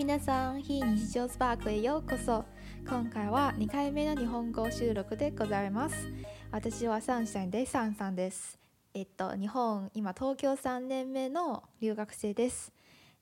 皆さん非日常スパークへようこそ。今回は2回目の日本語収録でございます。私はサンシャインでサンさんです。えっと日本今東京3年目の留学生です。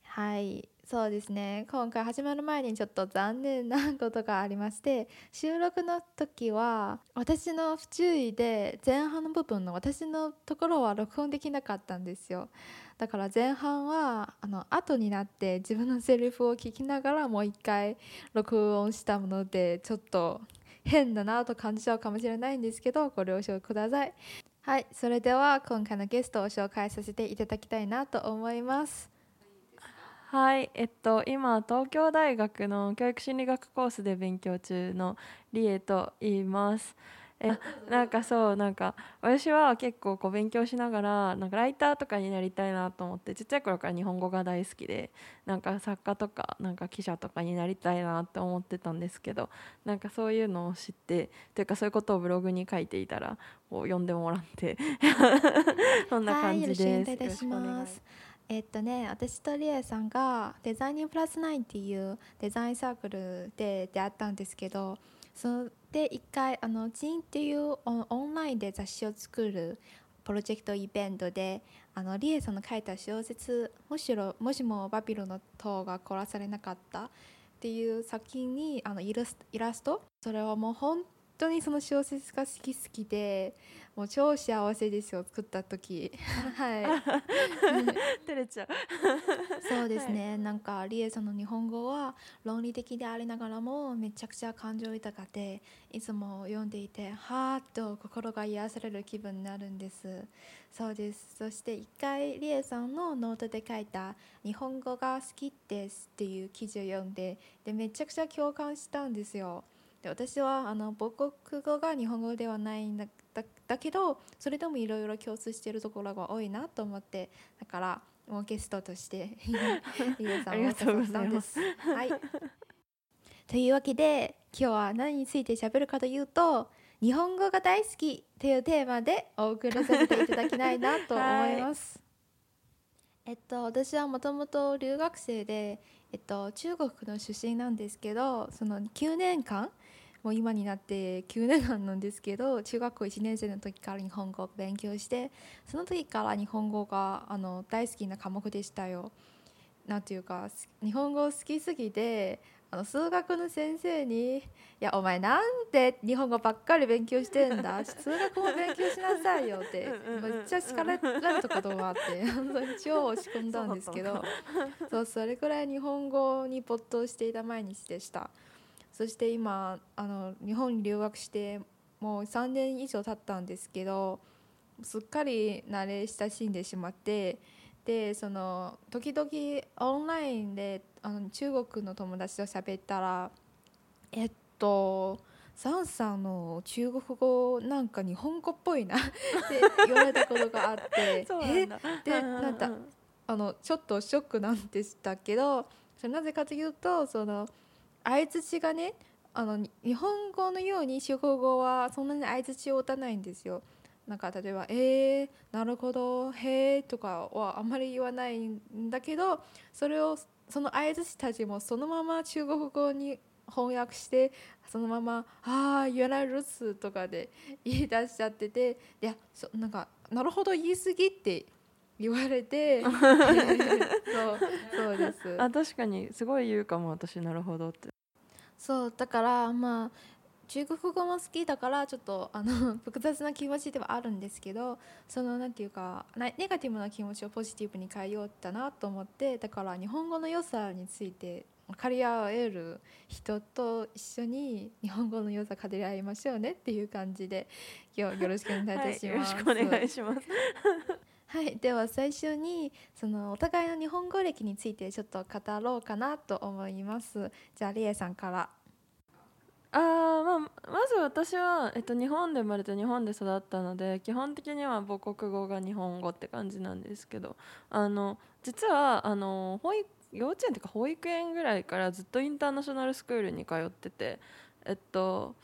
はい。そうですね。今回始まる前にちょっと残念なことがありまして収録の時は私の不注意で前半の部分の私のところは録音できなかったんですよ。だから前半はあの後になって自分のセリフを聞きながらもう一回録音したものでちょっと変だなと感じちゃうかもしれないんですけどご了承ください。はいそれでは今回のゲストを紹介させていただきたいなと思います。はい、えっと、今東京大学の教育心理学コースで勉強中のリエと言います。えなんかそうなんか私は結構こう勉強しながらなんかライターとかになりたいなと思ってちっちゃい頃から日本語が大好きでなんか作家とかなんか記者とかになりたいなって思ってたんですけどなんかそういうのを知ってというかそういうことをブログに書いていたらこう読んでもらって そんな感じです。はい、よろしくお願いしますえっとね、私とリエさんがデザインプラス9っていうデザインサークルで出会ったんですけどそれで一回あのジンっていうオンラインで雑誌を作るプロジェクトイベントであのリエさんの書いた小説「むしろもしもバビロの塔が殺されなかった」っていう作品にあのイラストそれはもう本当にその小説が好き好きでもう超幸せですよ作った時。はい。照れちゃう。そうですね、はい、なんかリエさんの日本語は論理的でありながらもめちゃくちゃ感情豊かでいつも読んでいてはーっと心が癒される気分になるんです。そうです。そして一回リエさんのノートで書いた「日本語が好きです」っていう記事を読んででめちゃくちゃ共感したんですよで私はあの母国語が日本語ではないんだだけどそれでもいろいろ共通しているところが多いなと思ってだからもうゲストとして リエさんを誘ったんです。はい、というわけで今日は何について喋るかというと日本語が大好きというテーマでお送りさせていただきたいなと 思います。はい、えっと、私はもともと留学生で、えっと、中国の出身なんですけどその9年間もう今になって9年間なんですけど中学校1年生の時から日本語を勉強してその時から日本語があの大好きな科目でしたよ。なんていうか日本語好きすぎてあの数学の先生に「いやお前なんで日本語ばっかり勉強してんだ？数学も勉強しなさいよ」ってめっちゃ叱られたことがあって 本当に超落ち込んだんですけどそうそれくらい日本語に没頭していた毎日でした。そして今あの日本に留学してもう3年以上経ったんですけどすっかり慣れ親しんでしまってでその時々オンラインであの中国の友達と喋ったらえっとサンさんの中国語なんか日本語っぽいな って言われたことがあって え？でなんかあのちょっとショックなんでしたけどそれなぜかというとその相づちがねあの日本語のように中国語はそんなに相づちを打たないんですよ。なんか例えば「えー、なるほどへえ」とかはあんまり言わないんだけどそれをその相づちたちもそのまま中国語に翻訳してそのまま「ああ原来るつ」とかで言い出しちゃってていやそなんか「なるほど言い過ぎ」って言われて そうそうです。あ確かにすごい言うかも私なるほどって。そうだからまあ中国語も好きだからちょっとあの 複雑な気持ちではあるんですけどそのなんていうかネガティブな気持ちをポジティブに変えようったなと思ってだから日本語の良さについて分かり合える人と一緒に日本語の良さ語り合いましょうねっていう感じで今日よろしくお願いいたします。はい、よろしくお願いしますはい、では最初にそのお互いの日本語歴についてちょっと語ろうかなと思います。じゃあリエさんから。あまあ、まず私は、えっと、日本で生まれて日本で育ったので基本的には母国語が日本語って感じなんですけどあの実はあの保育幼稚園というか保育園ぐらいからずっとインターナショナルスクールに通っててえっと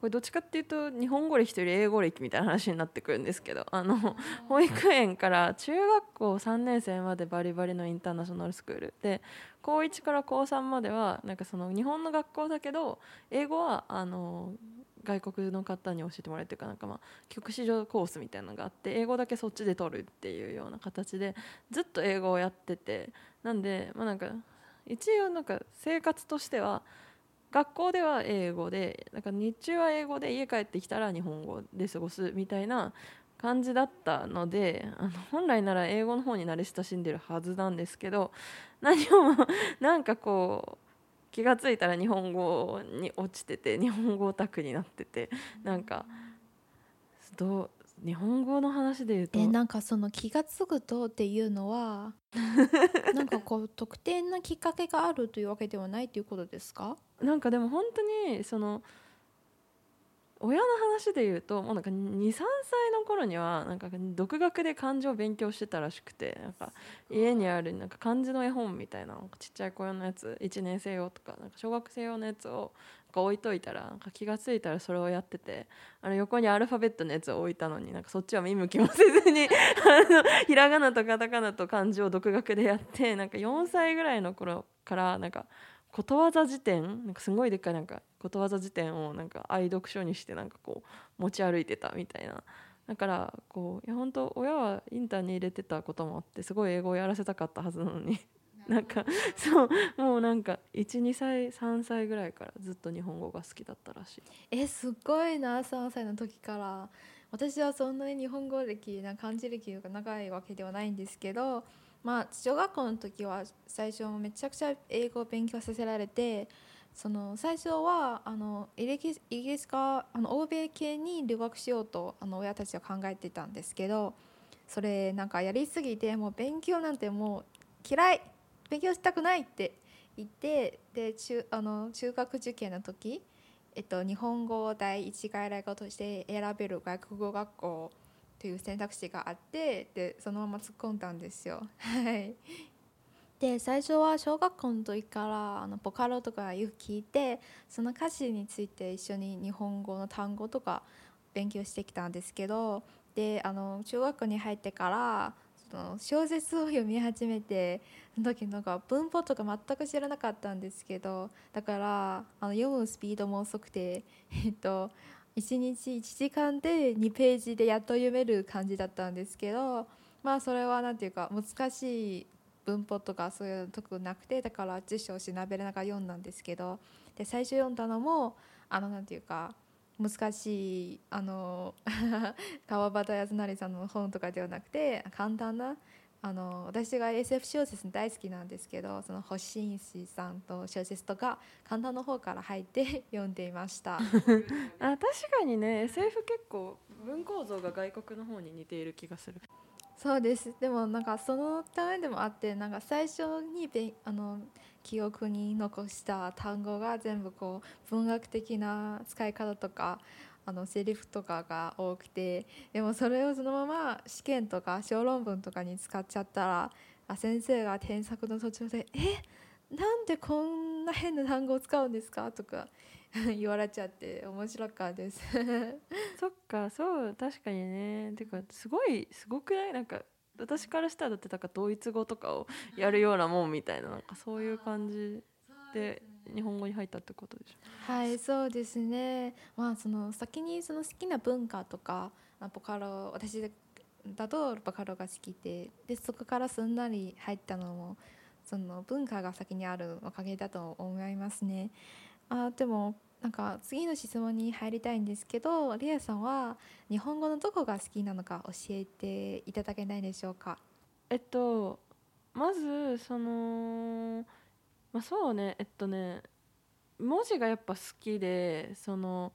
これどっちかっていうと日本語歴というより英語歴みたいな話になってくるんですけどあの 保育園から中学校3年生までバリバリのインターナショナルスクールで高1から高3まではなんかその日本の学校だけど英語はあの外国の方に教えてもらえるというかなんかまあ曲子上コースみたいなのがあって英語だけそっちで取るっていうような形でずっと英語をやっててなんでまあなんか一応なんか生活としては学校では英語でなんか日中は英語で家帰ってきたら日本語で過ごすみたいな感じだったのであの本来なら英語の方に慣れ親しんでるはずなんですけど 何をなんかこう気が付いたら日本語に落ちてて日本語オタクになっててなんかどう日本語の話で言うと。えなんかその気が付くとっていうのは なんかこう特定なきっかけがあるというわけではないということですか？なんかでも本当にその親の話で言うともうなんか23歳の頃にはなんか独学で漢字を勉強してたらしくてなんか家にあるなんか漢字の絵本みたいなちっちゃい子用のやつ1年生用とかなんか小学生用のやつを置いといたらなんか気が付いたらそれをやっててあの横にアルファベットのやつを置いたのになんかそっちは見向きもせずに あのひらがなとカタカナと漢字を独学でやってなんか4歳ぐらいの頃からなんかことわざ辞典なんかすごいでっかいなんかことわざ辞典をなんか愛読書にしてなんかこう持ち歩いてたみたいな。だからこういや本当親はインターに入れてたこともあってすごい英語をやらせたかったはずなのに。なんかそうもうなんか12歳3歳ぐらいからずっと日本語が好きだったらしい。えすごいな3歳の時から。私はそんなに日本語歴な漢字歴が長いわけではないんですけどまあ小学校の時は最初めちゃくちゃ英語を勉強させられてその最初はあのイギリスイギリスかあの欧米系に留学しようとあの親たちは考えてたんですけどそれなんかやりすぎてもう勉強なんてもう嫌い勉強したくないって言ってで中あの中学受験の時、えっと、日本語を第一外来語として選べる外国語学校という選択肢があってでそのまま突っ込んだんですよ。で最初は小学校の時からあのボカロとかよく聞いてその歌詞について一緒に日本語の単語とか勉強してきたんですけどであの中学校に入ってからその小説を読み始めてその時なんか文法とか全く知らなかったんですけどだからあの読むスピードも遅くてえっと1日1時間で2ページでやっと読める感じだったんですけどまあそれは何ていうか難しい文法とかそういうとこなくてだから辞書を調べながら読んだんですけどで最初読んだのもあのなんていうか難しいあの 川端康成さんの本とかではなくて簡単なあの私が SF 小説大好きなんですけどその星石さんと小説とか簡単の方から入って読んでいました。あ確かにね SF 結構文構造が外国の方に似ている気がする。そうです。でもなんかそのためでもあってなんか最初にべあの記憶に残した単語が全部こう文学的な使い方とかあのセリフとかが多くてでもそれをそのまま試験とか小論文とかに使っちゃったらあ先生が添削の途中で「えなんでこんな変な単語を使うんですか?」とか 言われちゃって面白かったです。そっかそう確かにね。てかすごいすごくない？なんか私からしたらだってなんかドイツ語とかをやるようなもんみたいななんかそういう感じで。日本語に入ったってことでしょはいそうですね。まあその先にその好きな文化とかボカロ私だとボカロが好きででそこからすんなり入ったのもその文化が先にあるおかげだと思いますね。あでもなんか次の質問に入りたいんですけどリアさんは日本語のどこが好きなのか教えていただけないでしょうか？えっとまずそのまあそうねえっとね文字がやっぱ好きでその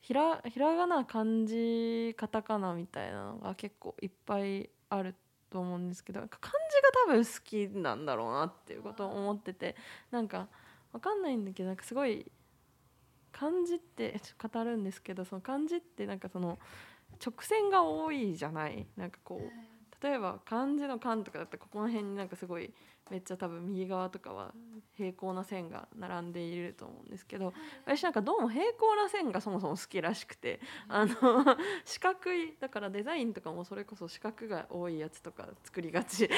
ひらひらがな漢字カタカナみたいなのが結構いっぱいあると思うんですけど漢字が多分好きなんだろうなっていうことを思っててなんか分かんないんだけどなんかすごい漢字って語るんですけどその漢字ってなんかその直線が多いじゃない？なんかこう例えば漢字の「漢」とかだったらここの辺になんかすごいめっちゃ多分右側とかは平行な線が並んでいると思うんですけど私なんかどうも平行な線がそもそも好きらしくてあの 四角いだからデザインとかもそれこそ四角が多いやつとか作りがち。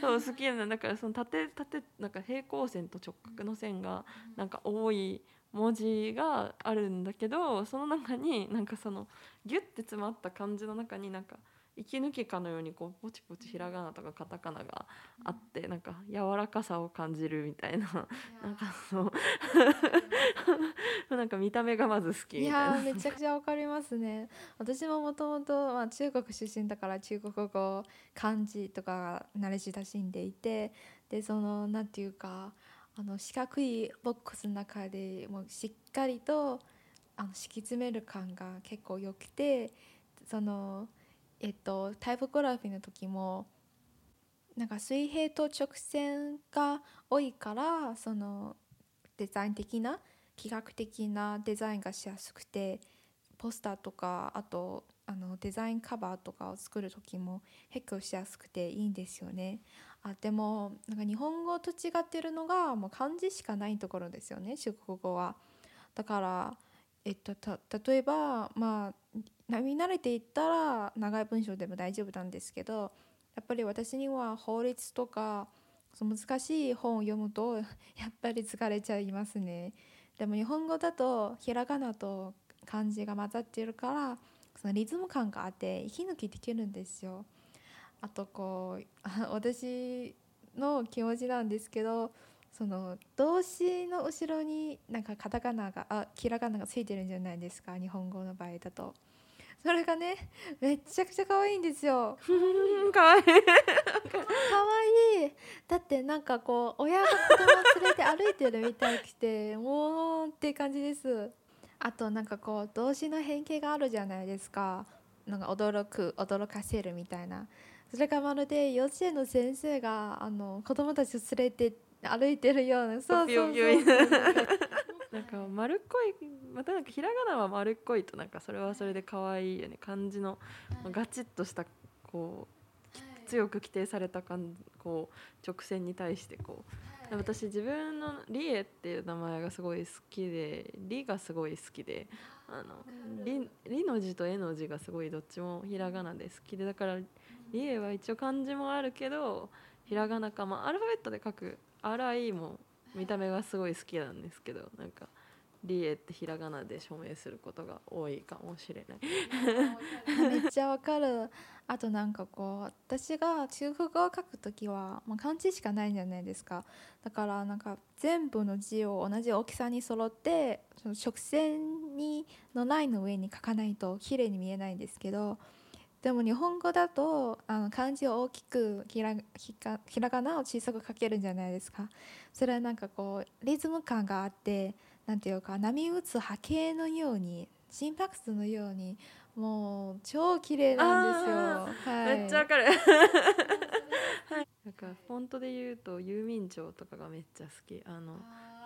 そう 好きなだからその縦縦なんか平行線と直角の線がなんか多い文字があるんだけどその中になんかそのギュッて詰まった感じの中になんか息抜きかのようにこうポチポチひらがなとかカタカナがあってなんか柔らかさを感じるみたいな。なんかそう。なんか見た目がまず好きみいたいな。やーめちゃくちゃわかりますね。私ももともとまあ中国出身だから中国語漢字とか慣れ親しんでいてでそのなんていうかあの四角いボックスの中でもうしっかりとあの敷き詰める感が結構良くてそのえっとタイポグラフィーの時もなんか水平と直線が多いからそのデザイン的な企画的なデザインがしやすくてポスターとかあとあのデザインカバーとかを作る時も結構しやすくていいんですよね。あでもなんか日本語と違ってるのがもう漢字しかないところですよね中国語は。だから、えっと、例えばまあ見慣れていったら長い文章でも大丈夫なんですけどやっぱり私には法律とかそ難しい本を読むと やっぱり疲れちゃいますね。でも日本語だとひらがなと漢字が混ざってるからそのリズム感があって息抜きできるんですよ。あとこう 私の気持ちなんですけどその動詞の後ろになんかカタカナがあひらがながついてるんじゃないですか日本語の場合だと。それがねめっちゃくちゃ可愛いんですよ。かわいい。可愛い。だってなんかこう親が子供を連れて歩いてるみたいくて もうって感じです。あとなんかこう動詞の変形があるじゃないですか。なんか驚く驚かせるみたいな。それがまるで幼稚園の先生があの子供たちを連れて歩いてるようなそうそうそうそう なんか丸っこいまたなんかひらがなは丸っこいとなんかそれはそれで可愛いよね漢字のガチッとしたこう強く規定された感こう直線に対してこう。私自分のリエっていう名前がすごい好きでリがすごい好きであのリリの字とエの字がすごいどっちもひらがなで好きでだからリエは一応漢字もあるけどひらがなか、まあ、アルファベットで書く RI も見た目がすごい好きなんですけどなんかリエってひらがなで署名することが多いかもしれない。めっちゃわかるあとなんかこう私が中国語を書くときは、まあ、漢字しかないんじゃないですかだからなんか全部の字を同じ大きさに揃ってその直線にのラインの上に書かないと綺麗に見えないんですけどでも日本語だとあの漢字を大きくひらひかひらがなを小さく書けるんじゃないですかそれはなんかこうリズム感があってなんていうか波打つ波形のように心拍数のようにもう超綺麗なんですよ。はい、めっちゃわかる。なんかフォントで言うと郵便庁とかがめっちゃ好き。あの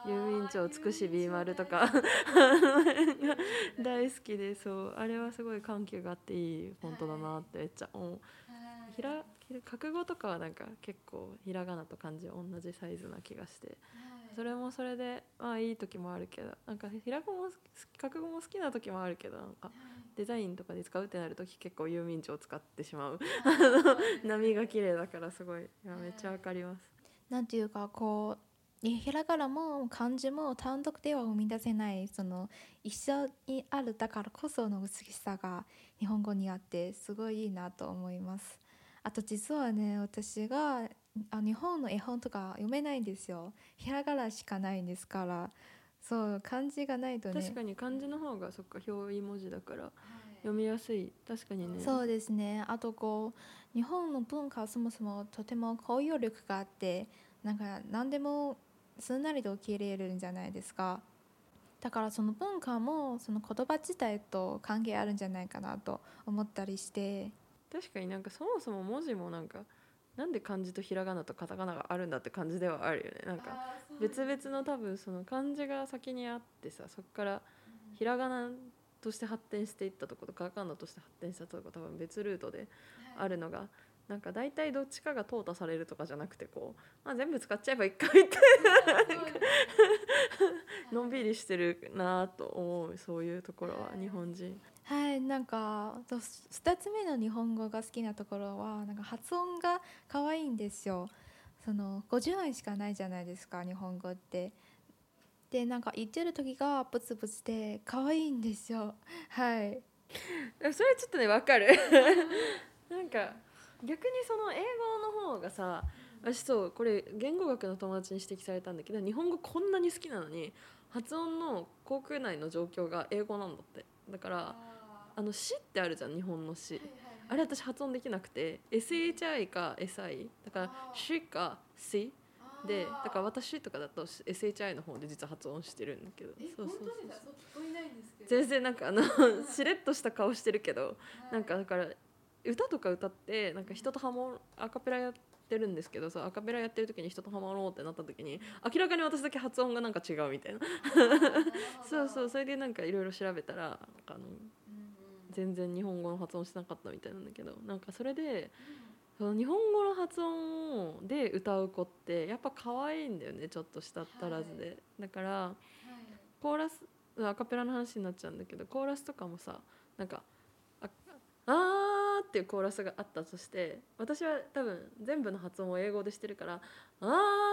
郵便庁つくし B 丸とか。大好きでそう。あれはすごい緩急があっていいフォントだなってめっちゃ思う。ひら覚悟とかはなんか結構ひらがなと漢字同じサイズな気がして。それもそれでまあいい時もあるけどなんかひらがも覚悟も好きな時もあるけどなんかデザインとかで使うってなる時結構郵便帳を使ってしまう。あの 波が綺麗だからすごいいやめっちゃわかります。なんていうかこうひらがなも漢字も単独では生み出せないその一緒にあるだからこその美しさが日本語にあってすごいいいなと思います。あと実はね私があ日本の絵本とか読めないんですよ。ひらがなしかないんですから。そう漢字がないとね。確かに漢字の方がそっか表意文字だから読みやすい。確かにね。そうですね。あとこう日本の文化はそもそもとても包容力があってなんか何でもすんなりと受け入れるんじゃないですか。だからその文化もその言葉自体と関係あるんじゃないかなと思ったりして。確かになんかそもそも文字もなんかなんで漢字とひらがなとカタカナがあるんだって感じではあるよね。なんか別々の多分その漢字が先にあってさそこからひらがなとして発展していったとことカタカナとして発展したとこ多分別ルートであるのが、なんか大体どっちかが淘汰されるとかじゃなくてこう、まあ、全部使っちゃえばいいかみたいなのんびりしてるなと思うそういうところは日本人。はいなんかと2つ目の日本語が好きなところはなんか発音が可愛いんですよ。その50音しかないじゃないですか日本語って。でなんか言ってる時がブツブツで可愛いんですよ。はい。それちょっとねわかる。なんか逆にその英語の方がさ私そうこれ言語学の友達に指摘されたんだけど日本語こんなに好きなのに発音の航空内の状況が英語なんだって。だからあの「し」ってあるじゃん日本の「し」あれ私発音できなくて SHI か SI だから「し」か「し」でだから私とかだと SHI の方で実は発音してるんだけど。そうそうそう全然なんかあのしれっとした顔してるけど。なんかだから歌とか歌ってなんか人とハモアカペラやってるんですけどそうアカペラやってる時に人とハモろうってなった時に明らかに私だけ発音がなんか違うみたいな。そうそうそれでなんかいろいろ調べたらなんかあの全然日本語の発音してなかったみたいなんだけどなんかそれでその日本語の発音で歌う子ってやっぱ可愛いんだよねちょっとしたったらずで、だからコーラスアカペラの話になっちゃうんだけどコーラスとかもさなんか「ああー」っていうコーラスがあったとして私は多分全部の発音を英語でしてるから「あ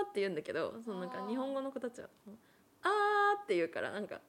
ー」って言うんだけどそのなんか日本語の子たちは「あー」って言うからなんか「ああ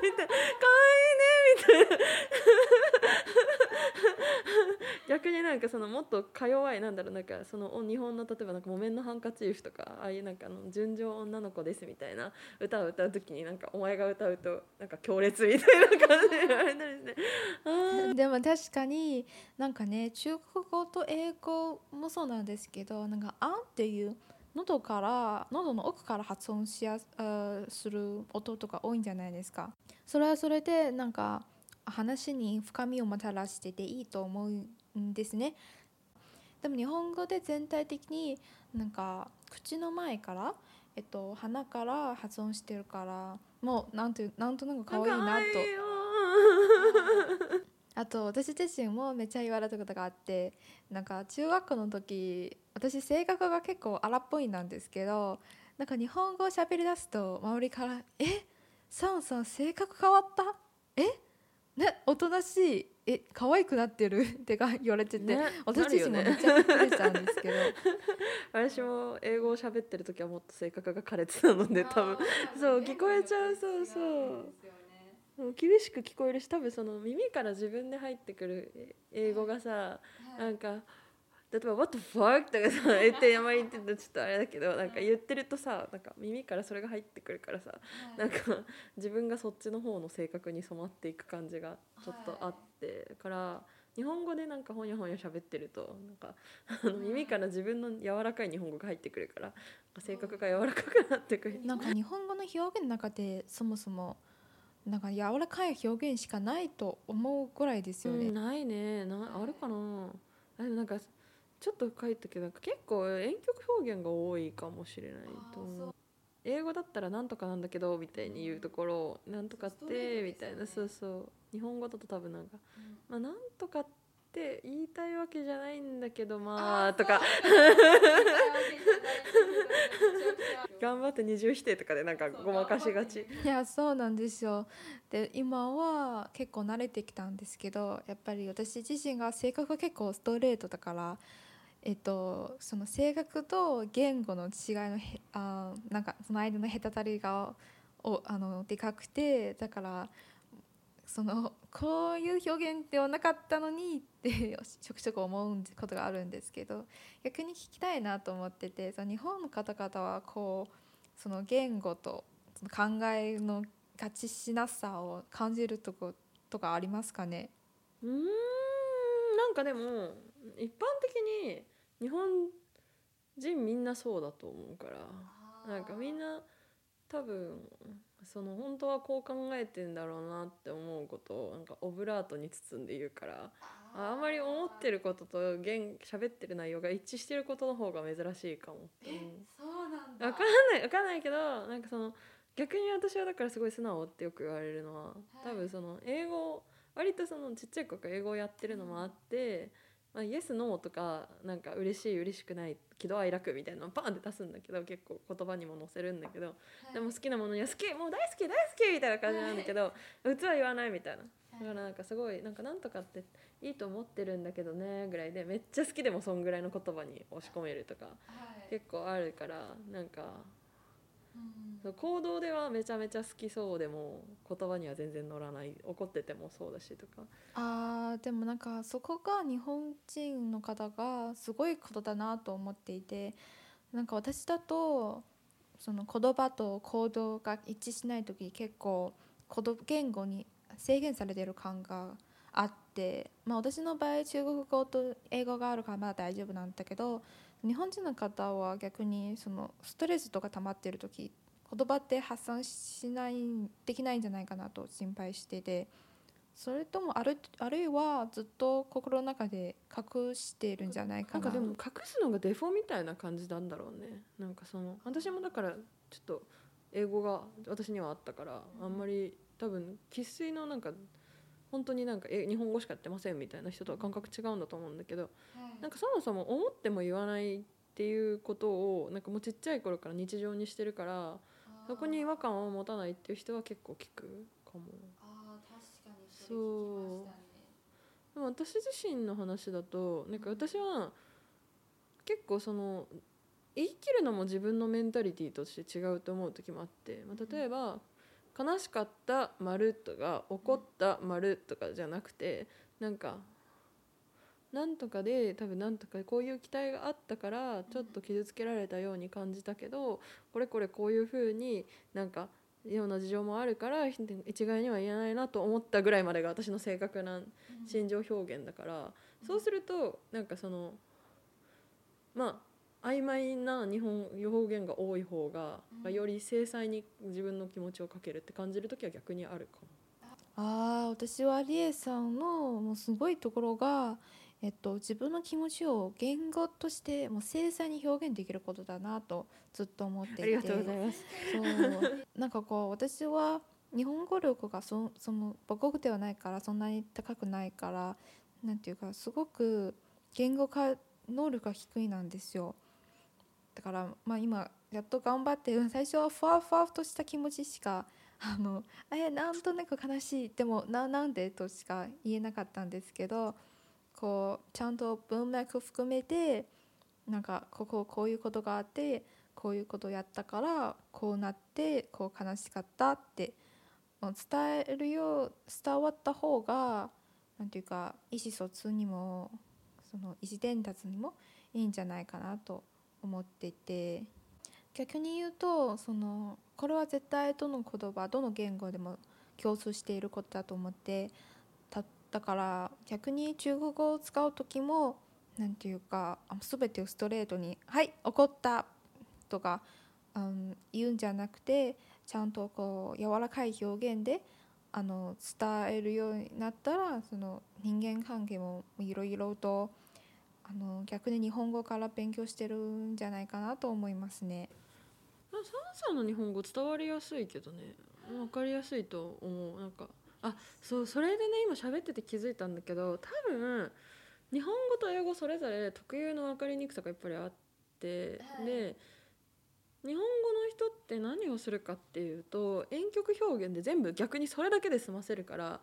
ー」みたいな「かわいいね」逆になんかそのもっとか弱いなんだろうなんかその日本の例えばなんか「木綿のハンカチーフ」とかああいうなんかあの純情女の子ですみたいな歌を歌う時になんかお前が歌うとなんか強烈みたいな感じで。言われたりしてあでも確かになんかね中国語と英語もそうなんですけどなんか「あん」っていう喉から喉の奥から発音しやすする音とか多いんじゃないですか。それはそれでなんか話に深みをもたらしてていいと思うんですね。でも日本語で全体的になんか口の前からえっと鼻から発音してるからもうなんてなんとなく可愛いなと。あと私自身もめっちゃ言われたことがあってなんか中学校の時私性格が結構荒っぽいなんですけどなんか日本語を喋り出すと周りから「え？サンさん性格変わった？え？ね？おとなしい。え？可愛くなってる」ってか言われてて、ね？私自身もめっちゃびっくりしたんですけど。私も英語を喋ってる時はもっと性格が苛烈なので多分。そう聞こえちゃう。そうそう。う。ん厳しく聞こえるし多分その耳から自分で入ってくるえ英語がさなんか例えば「What the fuck?」とかさ言って山言ってたらちょっとあれだけどなんか言ってるとさなんか耳からそれが入ってくるからさなんか自分がそっちの方の性格に染まっていく感じがちょっとあってだから日本語でなんかほにゃほにゃ喋ってるとなんかあの耳から自分の柔らかい日本語が入ってくるから性格が柔らかくなってくる。なんか日本語の表現の中でそもそもなんか柔らかい表現しかないと思うぐらいですよね。うん、ないね。なあるかな。あでもなんかちょっと書いたけどなんか結構遠曲表現が多いかもしれないと思う。英語だったら「なんとかなんだけど」みたいに言うところを「なんとかって」みたいな。そうそう。日本語だと多分なんか「まあなんとかって言いたいわけじゃないんだけどまあ」とか。頑張って二重否定とかでなんかごまかしがち。いやそうなんですよ。で今は結構慣れてきたんですけどやっぱり私自身が性格が結構ストレートだから、えっと、その性格と言語の違いのへあなんかその間の隔たりがおあのでかくてだからそのこういう表現ではなかったのにってちょくちょく思うことがあるんですけど逆に聞きたいなと思っててその日本の方々はこうその言語とその考えのガチしなさを感じるとことかありますかね？うーんなんかでも一般的に日本人みんなそうだと思うからなんかみんな多分その本当はこう考えてんだろうなって思うことをなんかオブラートに包んで言うからああんまり思ってることと言喋ってる内容が一致してることの方が珍しいかもう。そうなんわかんないわかんないけどなんかその逆に私はだからすごい素直ってよく言われるのは、多分その英語割とそのちっちゃい子から英語をやってるのもあって、まあ、イエスノーとかなんか嬉しい嬉しくない喜怒哀楽みたいなのをバンって出すんだけど結構言葉にも載せるんだけど、でも好きなものには好きもう大好き大好きみたいな感じなんだけど、普通は言わないみたいな。だからなんかすごいなんかなんとかっていいと思ってるんだけどねぐらいでめっちゃ好きでもそんぐらいの言葉に押し込めるとかはい。結構あるからなんかうん。行動ではめちゃめちゃ好きそうでも言葉には全然乗らない。怒っててもそうだしとか。あーでもなんかそこが日本人の方がすごいことだなと思っていてなんか私だとその言葉と行動が一致しない時結構言言語に制限されてる感があって、まあ、私の場合中国語と英語があるからまだ大丈夫なんだけど日本人の方は逆にそのストレスとか溜まってる時言葉って発散しないできないんじゃないかなと心配しててそれともあるあるいはずっと心の中で隠しているんじゃないかな。なんかでも隠すのがデフォみたいな感じなんだろうね。なんかその私もだからちょっと英語が私にはあったからあんまり多分生粋のなんか本当になんかえ日本語しかやってませんみたいな人とは感覚違うんだと思うんだけどなんかそもそも思っても言わないっていうことをなんかもうちっちゃい頃から日常にしてるからそこに違和感を持たないっていう人は結構聞くかも。あー確かにそれ聞きまでも私自身の話だとなんか私は結構その言い切るのも自分のメンタリティーとして違うと思う時もあって、まあ、例えば「悲しかった丸とか「怒った丸とかじゃなくてなんかなんとかで多分なんとかこういう期待があったからちょっと傷つけられたように感じたけどこれこれこういうふうになんかような事情もあるから一概には言えないなと思ったぐらいまでが私の正確な心情表現だから、そうするとなんかそのまあ曖昧な日本表現が多い方が、うんより精細に自分の気持ちをかけるって感じる時は逆にあるかも。あー私はリエさんのもうすごいところが、えっと、自分の気持ちを言語としてもう精細に表現できることだなとずっと思っていてありがとうございます。そうなんかこう私は日本語力がそその母国ではないからそんなに高くないからなんていうかすごく言語化能力が低いなんですよだからまあ今やっと頑張って最初はふわふわとした気持ちしかあのえなんとなく悲しいでもななんでとしか言えなかったんですけどこうちゃんと文脈含めてなんかこここういうことがあってこういうことやったからこうなってこう悲しかったって伝えるよう伝わった方がなんていうか意思疎通にもその意思伝達にもいいんじゃないかなと思ってて。逆に言うとそのこれは絶対どの言葉どの言語でも共通していることだと思ってただから逆に中国語を使う時もなんていうか全てをストレートに「はい怒った」とか、うん、言うんじゃなくてちゃんとこう柔らかい表現であの伝えるようになったらその人間関係もいろいろとあの逆に日本語から勉強してるんじゃないかなと思いますね。まあ、サンの日本語伝わりやすいけどね分かりやすいと思うなんかあそうそれでね今喋ってて気づいたんだけど多分日本語と英語それぞれ特有の分かりにくさがやっぱりあって、はいで日本語の人って何をするかっていうと遠曲表現で全部逆にそれだけで済ませるから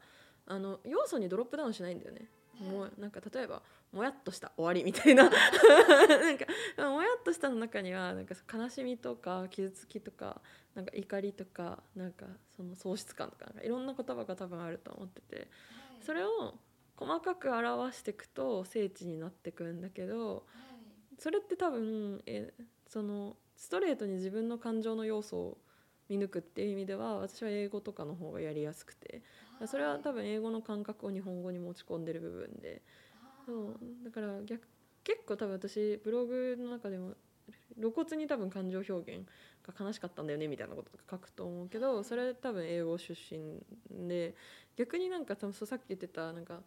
あの要素にドロップダウンしないんだよね。もうなんか例えば「もやっとした終わり」みたいな。なんかもやっとしたの中にはなんか悲しみとか傷つきとかなんか怒りとかなんかその喪失感とかなんかいろんな言葉が多分あると思ってて。それを細かく表していくと聖地になってくんだけどそれって多分えそのストレートに自分の感情の要素を見抜くっていう意味では私は英語とかの方がやりやすくて。それは多分英語の感覚を日本語に持ち込んでる部分でそうだから逆結構多分私ブログの中でも露骨に多分感情表現が悲しかったんだよねみたいなこととか書くと思うけどそれ多分英語出身で逆になんか多分そうさっき言ってたなんか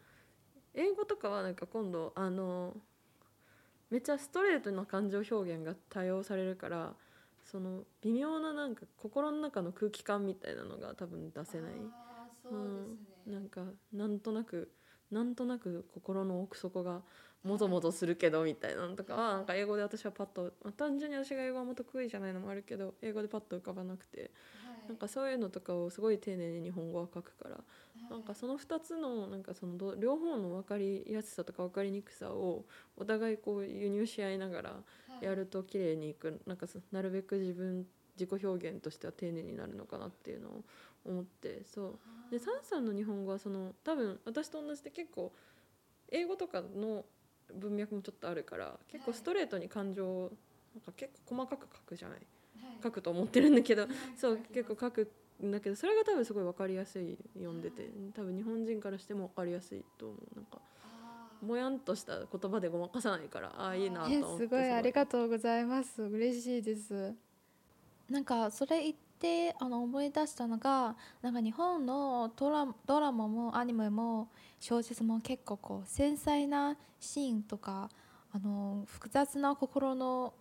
英語とかはなんか今度あのめっちゃストレートな感情表現が多用されるからその微妙ななんか心の中の空気感みたいなのが多分出せない。あーそうですね、うん、なんかなんとなくなんとなく心の奥底がもぞもぞするけどみたいなのとかはなんか英語で私はパッと、まあ単純に私が英語はあんま得意じゃないのもあるけど英語でパッと浮かばなくてはい。なんかそういうのとかをすごい丁寧に日本語は書くからはい。なんかその2つのなんかそのど両方の分かりやすさとか分かりにくさをお互いこう輸入し合いながらはい。やると綺麗にいくなんかそなるべく自分自己表現としては丁寧になるのかなっていうのを思ってそう。でサンさんの日本語はその多分私と同じで結構英語とかの文脈もちょっとあるから結構ストレートに感情をなんか結構細かく書くじゃない。はい。書くと思ってるんだけどはい。そう結構書くんだけどそれが多分すごい分かりやすい読んでて。多分日本人からしても分かりやすいと思う。なんかもやんとした言葉でごまかさないからああいいなとえ思って。すごいありがとうございます。嬉しいです。なんかそれ言っであの思い出したのがなんか日本のドラドラマもアニメも小説も結構こう繊細なシーンとかあの複雑な心の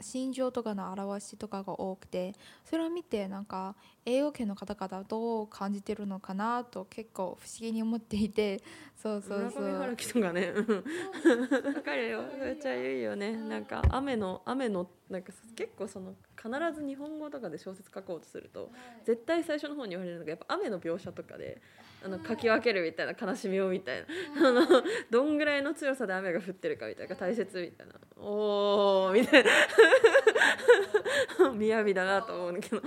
心情とかの表しとかが多くてそれを見てなんか英語圏の方々はどう感じてるのかなと結構不思議に思っていて そうそう村そう。上春樹とかね。うん。わかるよ。めっちゃ言うよね。なんか雨の雨のなんか結構その必ず日本語とかで小説書こうとすると絶対最初の方に言われるのがやっぱ雨の描写とかであの書き分けるみたいな悲しみをみたいな。あのどんぐらいの強さで雨が降ってるかみたいな大切みたいな。おーみたいな。雅だなと思うんだけど。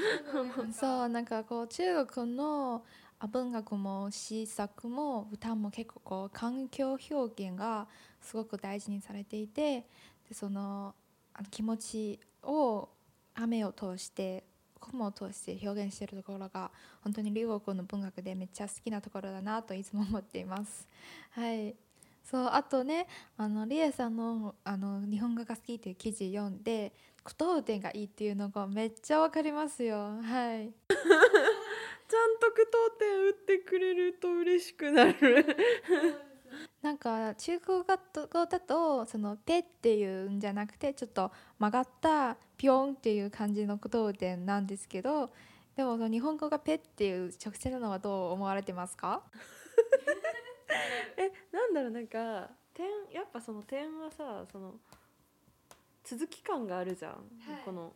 そうなんかこう中国のあ文学も詩作も歌も結構こう環境表現がすごく大事にされていてでそのあの気持ちを雨を通して雲を通して表現しているところが本当に両国の文学でめっちゃ好きなところだなといつも思っています。はい。そうあとねあのリエさんのあの日本語が好きという記事読んで句読点がいいっていうのがめっちゃわかりますよ。はい。ちゃんと句読点打ってくれると嬉しくなる。なんか中国語だとその「ペ」っていうんじゃなくてちょっと曲がった「ピョン」っていう感じの句読点なんですけどでもその日本語が「ペ」っていう直線なのはどう思われてますか？えなんだろうなんか点やっぱその点はさその続き感があるじゃん、この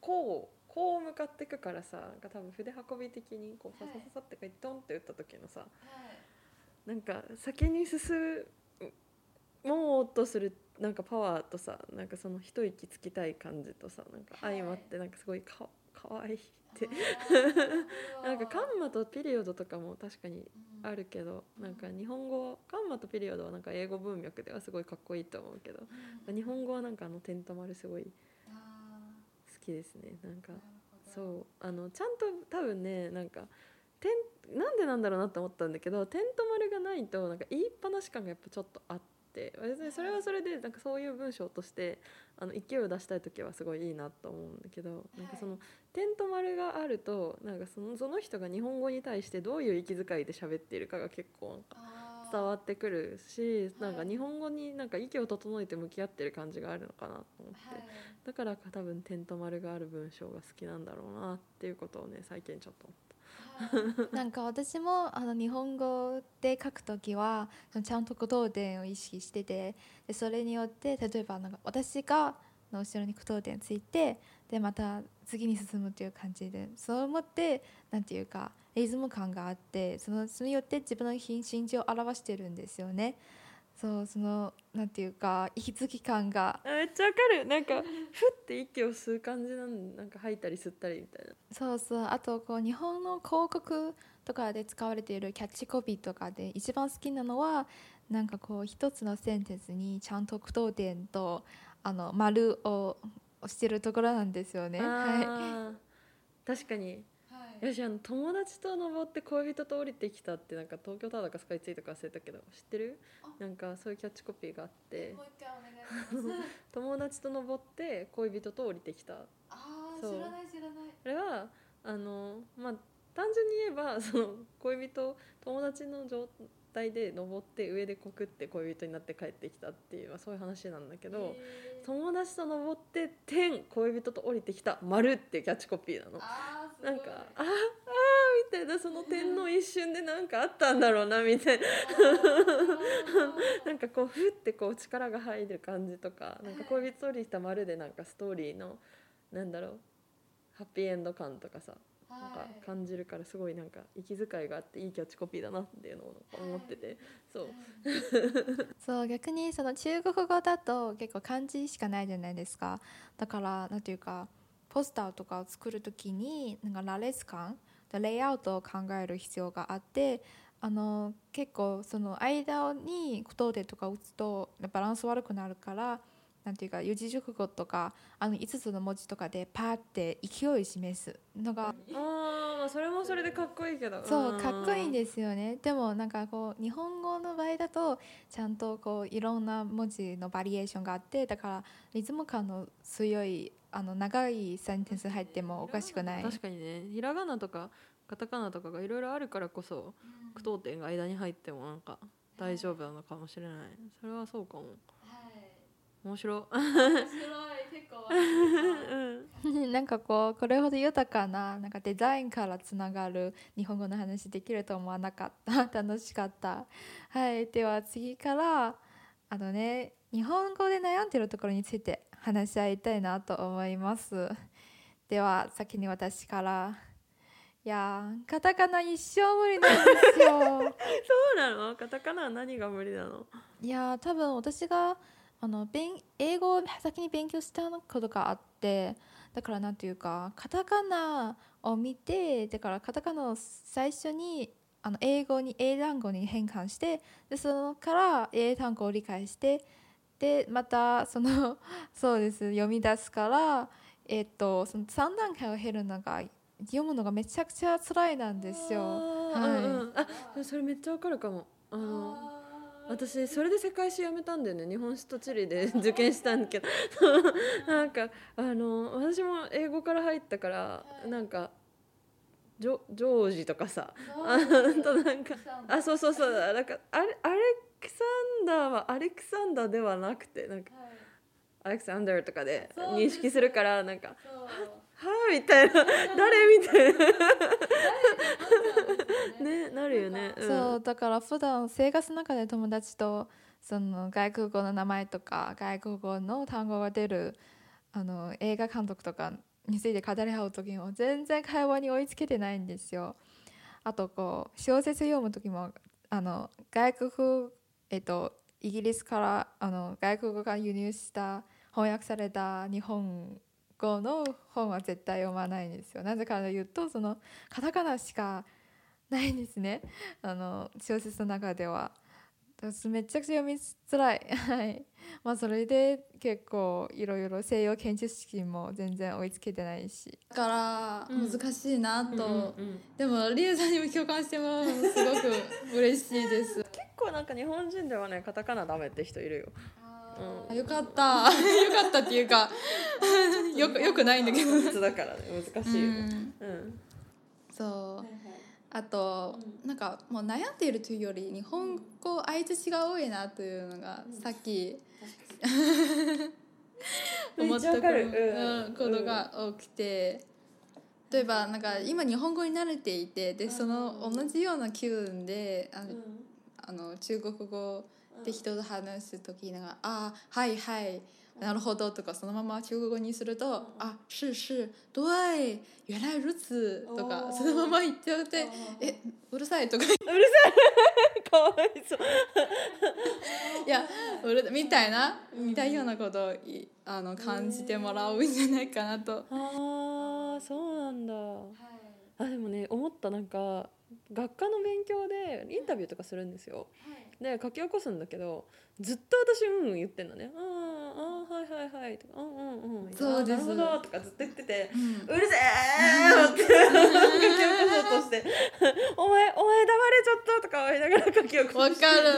こうこう向かってくからさ多分筆運び的にこうささささってドンって打った時のさなんか先に進もうとするなんかパワーとさなんかその一息つきたい感じとさなんか相まってなんかすごいかかわいいって。なんかカンマとピリオドとかも確かにあるけどなんか日本語カンマとピリオドはなんか英語文脈ではすごいかっこいいと思うけど日本語はなんかあの点と丸すごい好きですね。なんかそう。あのちゃんと多分ねなんか点なんでなんだろうなって思ったんだけど点と丸がないとなんか言いっぱなし感がやっぱちょっとあって別にそれはそれでなんかそういう文章としてあの勢いを出したい時はすごいいいなと思うんだけどなんかその点と丸があるとなんかそのその人が日本語に対してどういう息遣いで喋っているかが結構なんか伝わってくるしなんか日本語になんか息を整えて向き合ってる感じがあるのかなと思って。だからか多分点と丸がある文章が好きなんだろうなっていうことをね最近ちょっと思った。なんか私もあの日本語で書くときはちゃんと句読点を意識しててでそれによって例えばなんか私がの後ろに句読点ついてでまた次に進むという感じでそう思ってなんていうかリズム感があってそのそれによって自分の心心情を表してるんですよね。そうそのなんていうか息づき感が。あめっちゃわかる。なんかふって息を吸う感じなんなんか吐いたり吸ったりみたいな。そうそう。あとこう日本の広告とかで使われているキャッチコピーとかで一番好きなのはなんかこう一つのセンテンスにちゃんと句読点とあの丸を押してるところなんですよね。はあー。確かによしあの友達と登って恋人と降りてきたってなんか東京タワーだかスカイツリーとか忘れたけど知ってる？なんかそういうキャッチコピーがあって。もう一回お願いします。友達と登って恋人と降りてきた。あ知らない知らない。あれはあのまあ単純に言えばその恋人友達の状体で登って上で告って恋人になって帰ってきたっていう、まあ、そういう話なんだけど、友達と登って点恋人と降りてきた丸っていうキャッチコピーなの。なんかああーみたいなその点の一瞬でなんかあったんだろうなみたいな。なんかこうふってこう力が入る感じとかなんか恋人降りてきた丸でなんかストーリーのなんだろうハッピーエンド感とかさなんか感じるからすごいなんか息遣いがあっていいキャッチコピーだなっていうのを思ってて。そう。そう逆にその中国語だと結構漢字しかないじゃないですか。だからなんていうかポスターとかを作るときになんか羅列感レイアウトを考える必要があってあの結構その間に句読点とか打つとバランス悪くなるからなんていうか四字熟語とかあの5つの文字とかでパーって勢い示すのがあーまあそれもそれでかっこいいけど。そうかっこいいんですよね。でもなんかこう日本語の場合だとちゃんとこういろんな文字のバリエーションがあってだからリズム感の強いあの長いセンテンス入ってもおかしくない。確かにね。ひらがなとかカタカナとかがいろいろあるからこそ句読点が間に入ってもなんか大丈夫なのかもしれない。それはそうかも面白うんなんかこうこれほど豊かななんかデザインからつながる日本語の話できると思わなかった。楽しかった。はい。では次からあのね日本語で悩んでるところについて話し合いたいなと思います。では先に私から。いやーカタカナ一生無理なんですよ。そうなの？カタカナは何が無理なの？いやー多分私があの勉英語を先に勉強したことがあってだからなんていうかカタカナを見てだからカタカナを最初にあの英語に英単語に変換してでそのから英単語を理解してでまたその そうです読み出すからえっとその3段階を経るのが読むのがめちゃくちゃ辛いなんですよ。はい。うんうん、あそれめっちゃわかるかも。あの私それで世界史やめたんだよね。日本史と地理で受験したんだけど。なんかあの私も英語から入ったからなんかジョジョージとかさ。あとなんかあそうそうそう。なんかアレアレクサンダーはアレクサンダーではなくてなんかアレクサンダーとかで認識するからなんか「はあ」みたいな「誰?」みたいな。ねなるよね、ん。そうだから普段生活の中で友達とその外国語の名前とか外国語の単語が出るあの映画監督とかについて語り合う時も全然会話に追いつけてないんですよ。あとこう小説読む時もあの外国えっとイギリスからあの外国語が輸入した翻訳された日本語の本は絶対読まないんですよ。なぜかというとそのカタカナしかないんですね。あの小説の中では。私めちゃくちゃ読みづらい。はい。まあそれで結構いろいろ西洋建築式も全然追いつけてないし。だから難しいなと、うんうんでもリエさんにも共感してもらうのすごく嬉しいです。結構なんか日本人ではねカタカナダメって人いるよ、あよかった。よかったっていうか よくよくないんだけど。だからね。難しいよね。うん。うん。そう。あとなんかもう悩んでいるというより日本語相づちが多いなというのがさっき思っためっちゃわかる。うん。うんことが多くて。例えばなんか今日本語に慣れていてでその同じような気分であのあの中国語で人と話す時なんか「あはいはいなるほど」とかそのまま中国語にすると「あ是是对原来如此」とかそのまま言っちゃって「えうるさい」とか。かわいそう。いやうるみたいなみたいようなことをいあの感じてもらうんじゃないかなと。あーそうなんだ、あでもね思った。なんか学科の勉強でインタビューとかするんですよ、で書き起こすんだけどずっと私うんうん言ってんのね「あーあーはいはいはい」とか「うんうんうん」そうです。なるほど」とかずっと言っててうん。うるせえって。書き起こそうとして「お前お前黙れちょっと」とか思いながら書き起こわしてかる。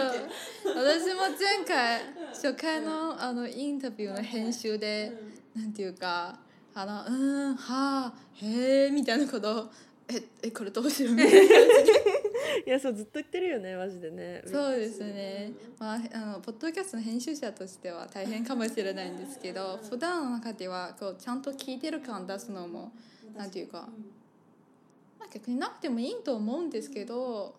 私も前回初回のあのインタビューの編集でなんていうかあの「うーんはあへえ」みたいなことを「ええこれどうしよう」みたいな感じでいやそうずっと言ってるよねマジでね。そうですね、まあ、あのポッドキャストの編集者としては大変かもしれないんですけど普段の中ではこうちゃんと聞いてる感出すのもなんていうか、まあ、逆になくてもいいと思うんですけど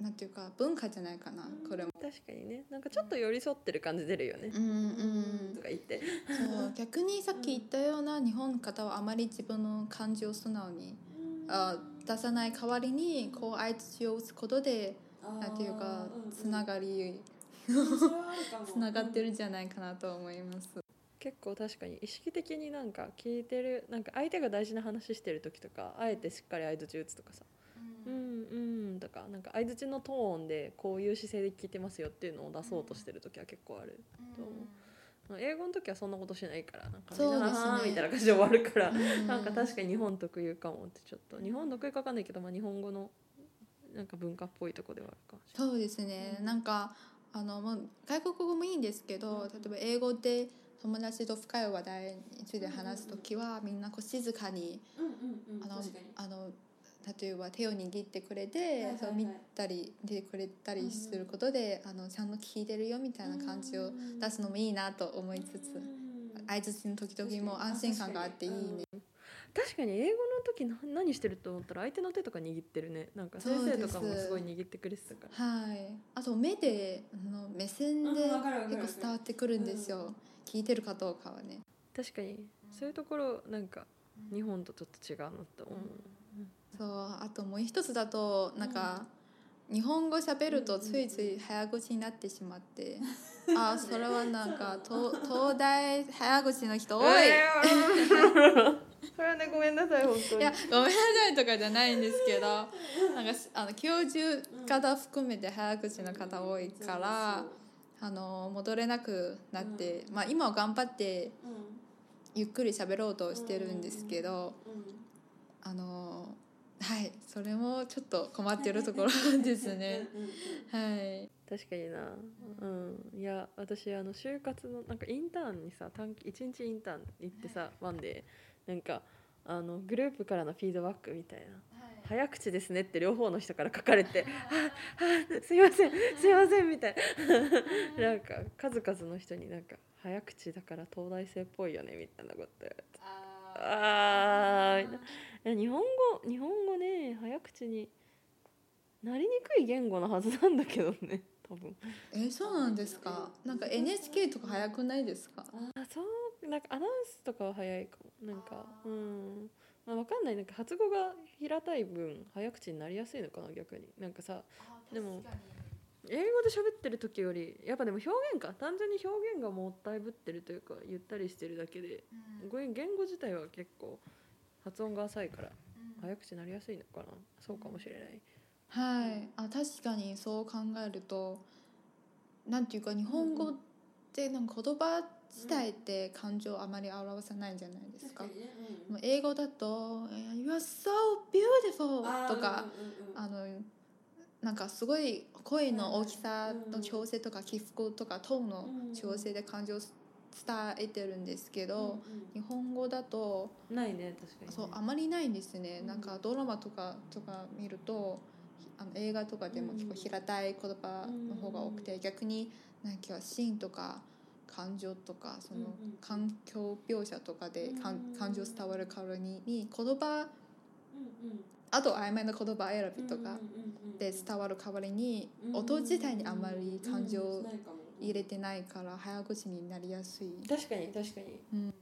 なんていうか文化じゃないかなこれも。確かにね。なんかちょっと寄り添ってる感じ出るよね。うんうんとか言って。そう逆にさっき言ったような日本の方はあまり自分の感情を素直にあ出さない代わりにこう相槌を打つことでなんていうかつながりつながってるんじゃないかなと思います。結構確かに意識的になんか聞いてるなんか相手が大事な話してる時とかあえてしっかり相槌打つとかさ「うん。うん」とかなんか相槌のトーンでこういう姿勢で聞いてますよっていうのを出そうとしてる時は結構ある。と思う。まあ英語の時はそんなことしないからなんかみんなはーみたいな感じで終わるから、うん。なんか確かに日本特有かもってちょっと日本特有かわかんないけど、まあ、日本語のなんか文化っぽいとこではあるかもしれない。そうですね、なんかあのもう外国語もいいんですけど例えば英語で友達と深い話題について話す時はみんなこう静かにあのあの例えば手を握ってくれて、はいはいそう見たり見てくれたりすることで、あのちゃんと聞いてるよみたいな感じを出すのもいいなと思いつつ、相槌の時々も安心感があっていいね。確かに英語の時な何してると思ったら相手の手とか握ってるね。なんか先生とかもすごい握ってくれてたから。はい、あと目であの目線で結構伝わってくるんですよ、聞いてるかどうかはね。確かにそういうところなんか日本とちょっと違うなって思う、そうあともう一つだとなんか、日本語喋るとついつい早口になってしまって、あそれはなんか東東大早口の人多い、それはねごめんなさい本当に。いやごめんなさいとかじゃないんですけどなんかあの教授方含めて早口の方多いから、あの戻れなくなって、まあ、今は頑張ってゆっくり喋ろうとしてるんですけど、あのはいそれもちょっと困ってるところですね。はい。確かにな。うん。いや私あの就活のなんかインターンにさ短期1日インターン行ってさワンでなんかあのグループからのフィードバックみたいな「早口ですね」って両方の人から書かれて「はあはあすいませんすいません」みたいな。なんか数々の人になんか「早口だから東大生っぽいよね」みたいなこと言われて。あーみたいないや日本語日本語ね早口になりにくい言語のはずなんだけどね 多分。えそうなんですか？なんか NHK とか早くないですか？あそうなんかアナウンスとかは早いかも。なんかうん。まあ、わかんない。なんか発語が平たい分早口になりやすいのかな逆に。なんかさでも英語で喋ってる時よりやっぱでも表現か。単純に表現がもったいぶってるというかゆったりしてるだけで。こういう言語自体は結構発音が浅いから。早口になりやすいのかな？そうかもしれない。はい。あ確かにそう考えるとなんていうか日本語ってなんか言葉自体って感情をあまり表さないじゃないですか。もう英語だと「You are so beautiful」とかあのなんかすごい声の大きさの調整とか起伏とかトーンの調整で感情を伝えてるんですけど、日本語だとないね確かにね。そうあまりないんですね、なんかドラマとかとか見るとあの映画とかでも結構平たい言葉の方が多くて、逆になんかシーンとか感情とかその環境描写とかでかん感情伝わる代わりに言葉あと曖昧な言葉選びとかで伝わる代わりに音自体にあまり感情を入れてないから早口になりやすい。確かに確かに。うん。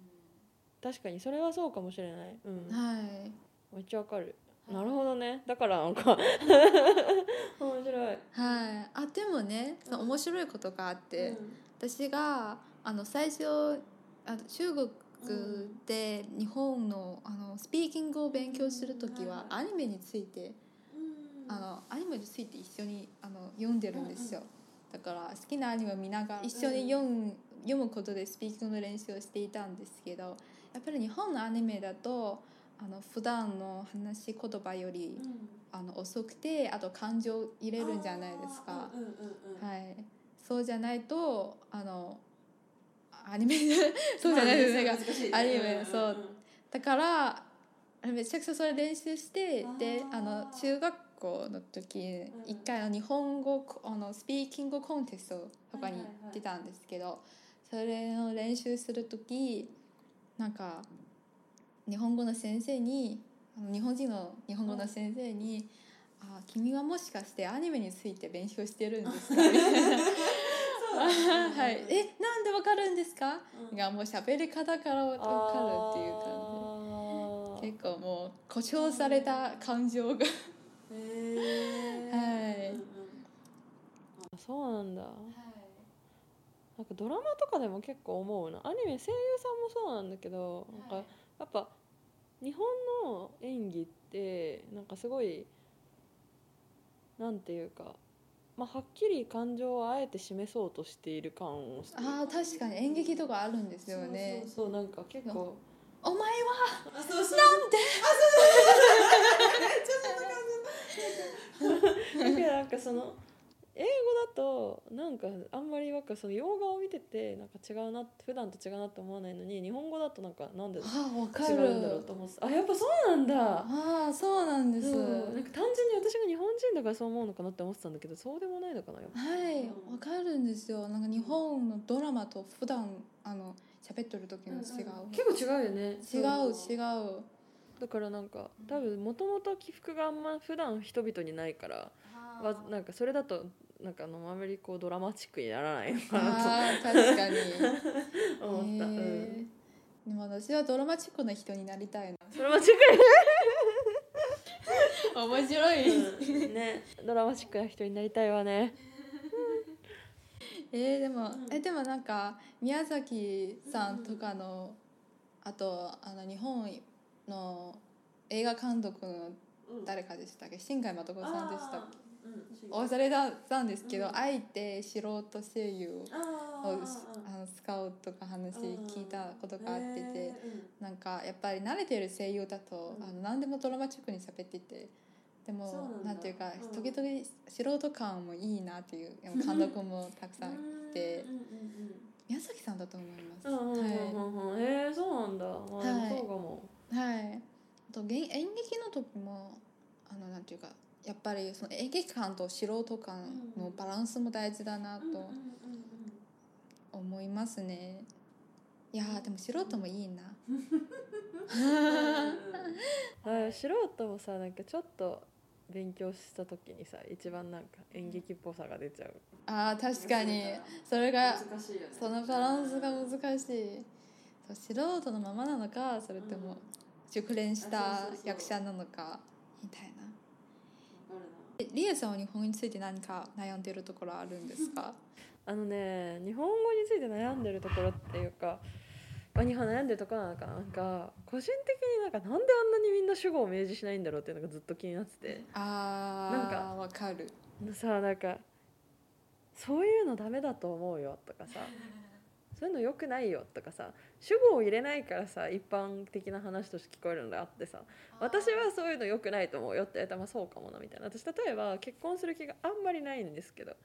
確かにそれはそうかもしれない。うん。はい。めっちゃわかる。なるほどね。だからなんか 面白い。はい、あでもねその面白いことがあって、私があの最初あ中国で日本のあのスピーキングを勉強する時はアニメについてあのアニメについて一緒にあの読んでるんですよだから好きなアニメを見ながら一緒に読む読むことでスピーキングの練習をしていたんですけどやっぱり日本のアニメだとあの普段の話し言葉よりあの遅くてあと感情を入れるんじゃないですか。はい、そうじゃないとあのアニメ そうじゃないです。かアニメそう。だからあめちゃくちゃそれ練習してであの中学校の時一回日本語あのスピーキングコンテストとかに出たんですけどそれの練習する時なんか日本語の先生に日本人の日本語の先生に「あ君はもしかしてアニメについて勉強してるんですか?」みたいなはい、えなんでわかるんですか、がもう喋り方からわかるっていう感じ結構もう誇張された感情が。へはいあそうなんだ。なんかドラマとかでも結構思うな。アニメ声優さんもそうなんだけどなんかやっぱ日本の演技ってなんかすごいなんていうか、まあ、はっきり感情をあえて示そうとしている感をあー確かに。演劇とかあるんですよね。そうそうそうなんか結構。お前はなんで？だからなんかその英語だとなんかあんまりなんかその洋画を見ててなんか違うな普段と違うなって思わないのに日本語だとなんかなんで違うんだろうると思ってあやっぱそうなんだ。ああそうなんです。なんか単純に私が日本人だからそう思うのかなって思ってたんだけどそうでもないのかなはいわかるんですよ。なんか日本のドラマと普段あの喋ってる時の違う、結構違うよね。違う。違うだからなんか多分もともと起伏があんま普段人々にないからわなんかそれだとなんかあのあまりこうドラマチックにならないのかなあー確かに。と 思った、うん、へーでも私はドラマチックな人になりたいな。ドラマチッ 面白い、クね。ドラマチックな人になりたいわね。えー、でも、えでもなんか宮崎さんとかの、あとあの日本の映画監督の誰かでしたっけ？新海誠さんでしたっけ？忘れたんですけど、あえて素人声優をあのスカウトとか話聞いたことがあってて、なんかやっぱり慣れてる声優だと、あの何でもドラマチックに喋っててでもなんていうか、うん。時々素人感もいいなっていう監督もたくさんいて。宮崎さんだと思います。うんうんうんうんうんえー、そうなんだ、まあ、はいそうかもはい、あと演演劇の時もあのなんていうかやっぱりその演劇感と素人感のバランスも大事だなと思いますね。いやーでも素人もいいな。あ素人もさなんかちょっと勉強した時にさ一番なんか演劇っぽさが出ちゃう。あー確かに。それがしいよね。そのバランスが難しい。素人のままなのかそれとも熟練した役者なのかみたいな。えリエさんは日本について何か悩んでるところあるんですか？あのね日本語について悩んでるところっていうか、まあ、日本悩んでるところなのかな。なんか個人的になんかなんであんなにみんな主語を明示しないんだろうっていうのがずっと気になってて。あなんかーわかる。さなんかそういうのダメだと思うよとかさ そういうの良くないよとかさ主語を入れないからさ一般的な話として聞こえるのであってさ私はそういうの良くないと思うよって言われたらまあそうかもなみたいな。私例えば結婚する気があんまりないんですけど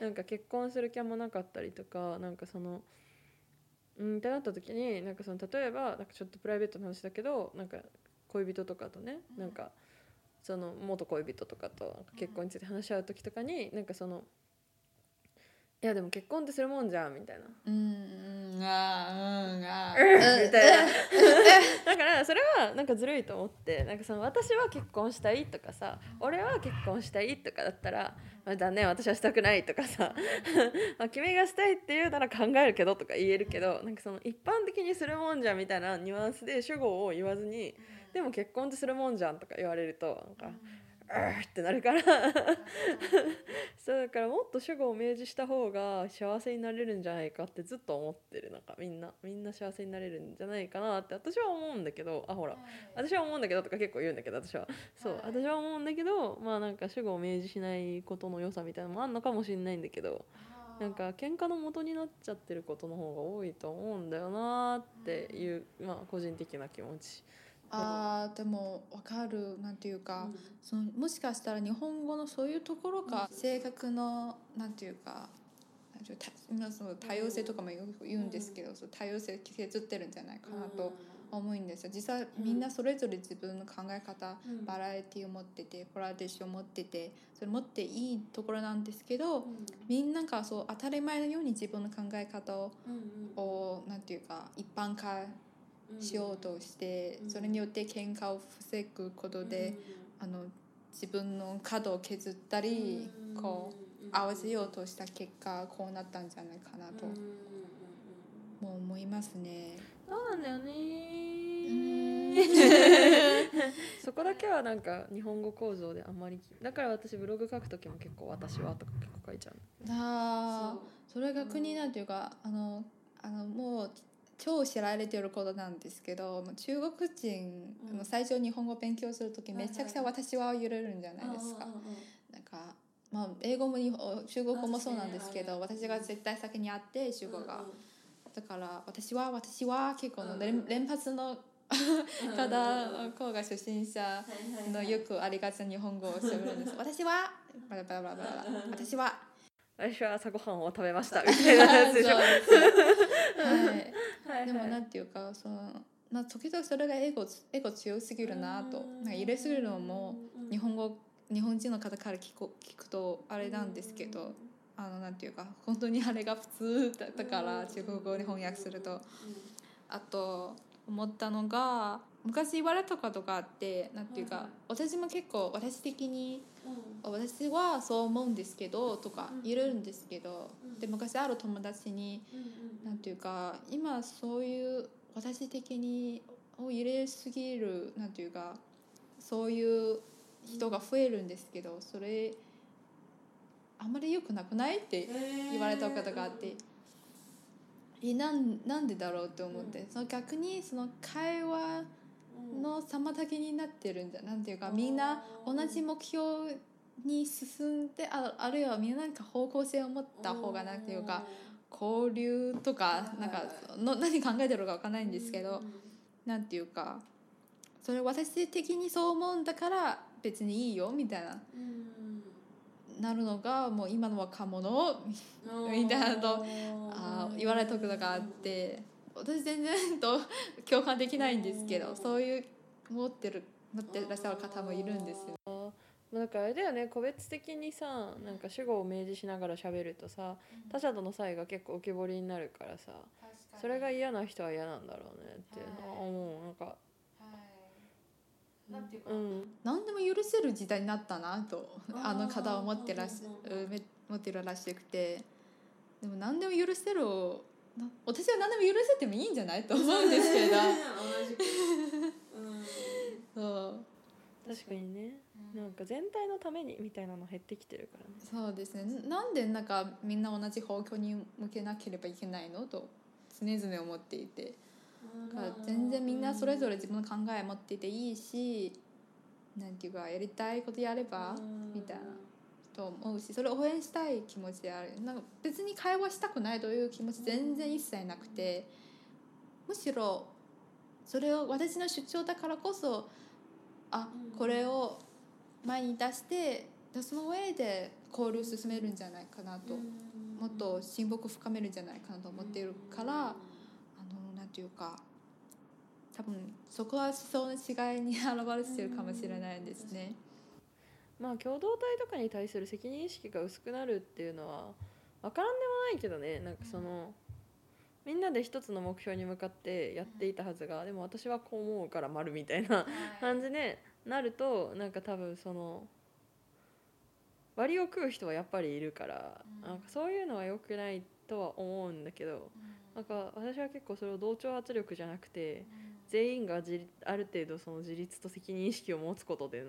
なんか結婚する気もなかったりとかなんかそのうんってなった時になんかその例えばなんかちょっとプライベートの話だけどなんか恋人とかとねなんかその元恋人とかと結婚について話し合う時とかになんかそのいやでも結婚ってするもんじゃんみたいなうんうんあうんあみたいなだからそれはなんかずるいと思ってなんかその私は結婚したいとかさ俺は結婚したいとかだったら「まあ、だね私はしたくない」とかさまあ君がしたいって言うなら考えるけどとか言えるけどなんかその一般的にするもんじゃんみたいなニュアンスで主語を言わずにでも結婚ってするもんじゃんとか言われるとなんか。うーってなるから。そうだからもっと主語を明示した方が幸せになれるんじゃないかってずっと思ってる。なんかみんなみんな幸せになれるんじゃないかなって私は思うんだけど。あほら。私は思うんだけどとか結構言うんだけど私は。そう私は思うんだけどまあなんか主語を明示しないことの良さみたいなのもあんのかもしれないんだけど。なんか喧嘩の元になっちゃってることの方が多いと思うんだよなっていうまあ個人的な気持ち。あーでもわかるなんていうか、そのもしかしたら日本語のそういうところが性格のなんていうか今その多様性とかもよく言うんですけど、そう多様性削ってるんじゃないかなと思うんですよ。実際みんなそれぞれ自分の考え方、うん。バラエティを持っててポラディッシュを持っててそれ持っていいところなんですけど、みんながそう当たり前のように自分の考え方ををなんていうか一般化しようとして、うん。それによって喧嘩を防ぐことで、あの自分の角を削ったり、こう合わせようとした結果こうなったんじゃないかなと、もう思いますね。そうなんだよね。ん。そこだけはなんか日本語構造であんまりだから私ブログ書く時も結構「私は」とか結構書いちゃう。あー。それが国なんていうか、あのあのもう超知られていることなんですけど中国人、うん。あの最初日本語勉強する時めちゃくちゃ私は揺れるんじゃないですか。なんかまあ、英語も日本中国語もそうなんですけど私が絶対先にあって主語が、だから私は私は結構の連連発の方の子が初心者のよくありがちな日本語を喋るんです。私はバラバラバラバラ。私は私は朝ごはんを食べました みたいなやつでしょ。はい。はいでもなんていうかそのまあ時々それがエゴエゴ強すぎるなと。なんか入れすぎるのも日本語日本人の方から聞く聞くとあれなんですけどあのなんていうか本当にあれが普通だったから中国語に翻訳すると。あと思ったのが昔言われたことがあってなんていうか私も結構私的に私はそう思うんですけどとか言えるんですけどで昔ある友達になんていうか今そういう私的にを入れすぎるなんていうかそういう人が増えるんですけどそれあんまり良くなくない？って言われた方があって。えなんなんでだろうって思って、その逆にその会話の妨げになってるんじゃなんていうかみんな同じ目標に進んでああるいはみんななんか方向性を持った方がなんていうか交流とかなんかの何考えてるかわかんないんですけど、なんていうかそれ私的にそう思うんだから別にいいよみたいな。なるのがもう今の若者？みたいなのとあー言われたことがあって。私全然と 共感できないんですけどそういう持ってる持ってらっしゃる方もいるんですよ。まあだからあれだよね個別的にさなんか主語を明示しながら喋るとさ他者との差異が結構浮き彫りになるからさそれが嫌な人は嫌なんだろうねっていうのは思うなんか。なんていうか。うん。何でも許せる時代になったなとあの方は思ってらっしめ持ってるらしくて。でも何でも許せるな私は何でも許せてもいいんじゃない？と思うんですけど。そう 確かにね。なんか全体のためにみたいなの減ってきてるからね。そうですね。なんでなんかみんな同じ方向に向けなければいけないのと常々思っていて。全然みんなそれぞれ自分の考え持っていていいしなんていうかやりたいことやればみたいなと思うしそれを応援したい気持ちある。なんか別に会話したくないという気持ち全然一切なくて。むしろそれを私の主張だからこそあこれを前に出してでその上で交流を進めるんじゃないかなともっと親睦を深めるんじゃないかなと思っているからあのなんていうか多分そこは思想の違いに表れてるかもしれないですね。まあ共同体とかに対する責任意識が薄くなるっていうのは分からんでもないけどね。なんかその、みんなで一つの目標に向かってやっていたはずが、でも私はこう思うから丸みたいな感じでなるとなんか多分その割を食う人はやっぱりいるから、うん。なんかそういうのは良くないとは思うんだけどなんか私は結構それを同調圧力じゃなくて全員が自立ある程度その自立と責任意識を持つことで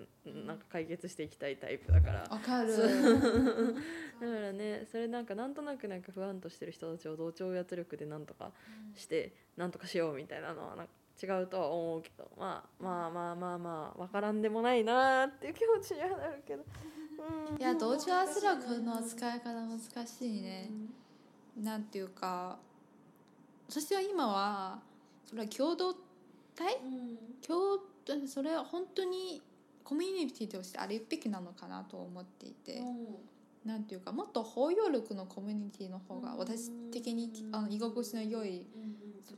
なんか解決していきたいタイプだから。わかる。だからねそれなんかなんとなくなんか不安としてる人たちを同調圧力でなんとかしてなんとかしようみたいなのはなんか違うとは思うけど、まあ、まあまあまあまあ分からんでもないなーっていう気持ちにはなるけど、うん、いや同調圧力の使い方難しいね。なんていうか私は今はそれは共同体？共それは本当にコミュニティとしてあるべきなのかなと思っていて、なんていうかもっと包容力のコミュニティの方が私的にあの居心地の良い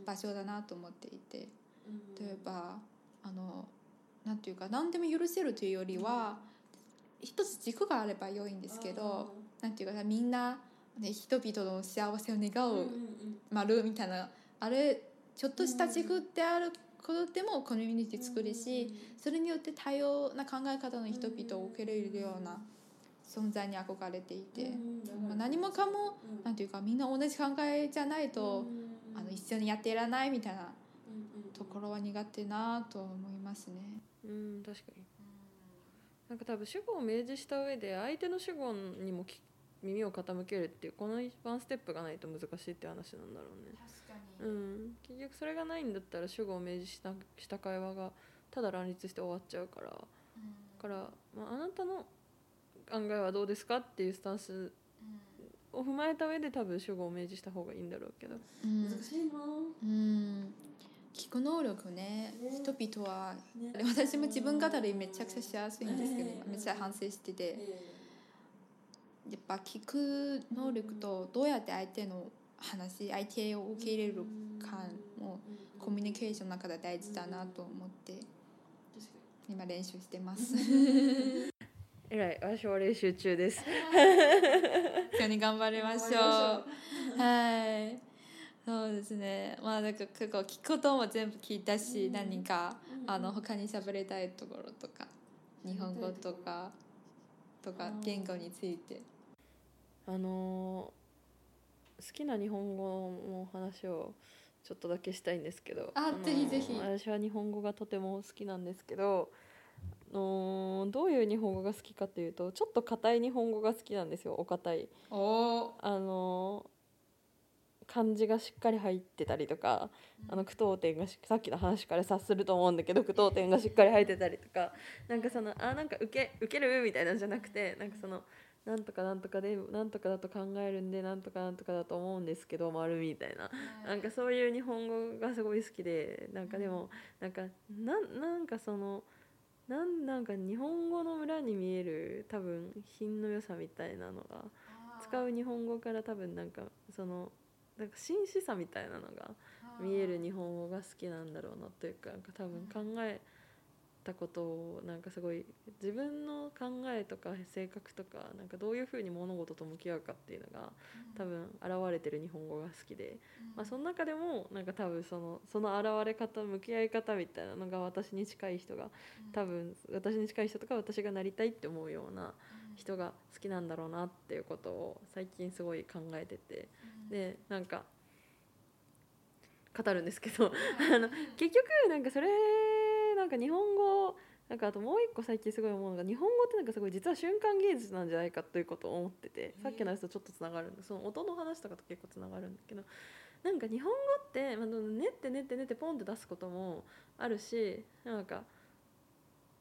場所だなと思っていて。例えばあのなんていうか何でも許せるというよりは、一つ軸があれば良いんですけど、なんていうかみんな、ね、人々の幸せを願う丸みたいなあれちょっとした軸であることでもコミュニティ作るし、それによって多様な考え方の人々を受け入れるような存在に憧れていて、まあ、何もかも、なんていうかみんな同じ考えじゃないと、あの一緒にやっていらないみたいなところは苦手なと思いますね。うん確かに。なんか多分主語を明示した上で相手の主語にもき耳を傾けるっていうこのワンステップがないと難しいって話なんだろうね。確かに。うん。結局それがないんだったら主語を明示したした会話がただ乱立して終わっちゃうから。だから、まあ、あなたの考えはどうですかっていうスタンスを踏まえた上で多分主語を明示した方がいいんだろうけど。うん難しいな。うん。聞く能力ね。人々は、私も自分語りめちゃくちゃしやすいんですけど、めっちゃ反省しててやっぱ聞く能力とどうやって相手の話相手を受け入れるかもコミュニケーションの中で大事だなと思って今練習してます。えらい私は練習中です。一緒に頑張りましょう。はい。そうですね。まあなんか結構聞くことも全部聞いたし、何かあの他に喋りたいところとか日本語とかとか言語についてあのー好きな日本語の話をちょっとだけしたいんですけどあのーぜひぜひ。私は日本語がとても好きなんですけど、あのーどういう日本語が好きかというとちょっと硬い日本語が好きなんですよお堅い。おおあのー漢字がしっかり入ってたりとか、あの句読点がしさっきの話から察すると思うんだけど句読点がしっかり入ってたりとかなんかそのあなんか受け受ける？みたいなんじゃなくてなんかそのなんとかなんとかでなんとかだと考えるんでなんとかなんとかだと思うんですけど丸みたいな。なんかそういう日本語がすごい好きでなんかでもなんかなんなんかそのなんなんか日本語の裏に見える多分品の良さみたいなのが使う日本語から多分なんかそのなんか真摯さみたいなのが見える日本語が好きなんだろうなというかなんか多分考えたことをなんかすごい自分の考えとか性格とかなんかどういうふうに物事と向き合うかっていうのが多分現れてる日本語が好きで、まあ、その中でもなんか多分そのその現れ方向き合い方みたいなのが私に近い人が多分私に近い人とか私がなりたいって思うような人が好きなんだろうなっていうことを最近すごい考えてて。でなんか語るんですけどあの結局なんかそれなんか日本語なんかあともう一個最近すごい思うのが日本語ってなんかすごい実は瞬間芸術なんじゃないかということを思っててさっきの話とちょっとつながるんでその音の話とかと結構つながるんだけどなんか日本語って、まあ、練って練って練ってポンって出すこともあるしなんか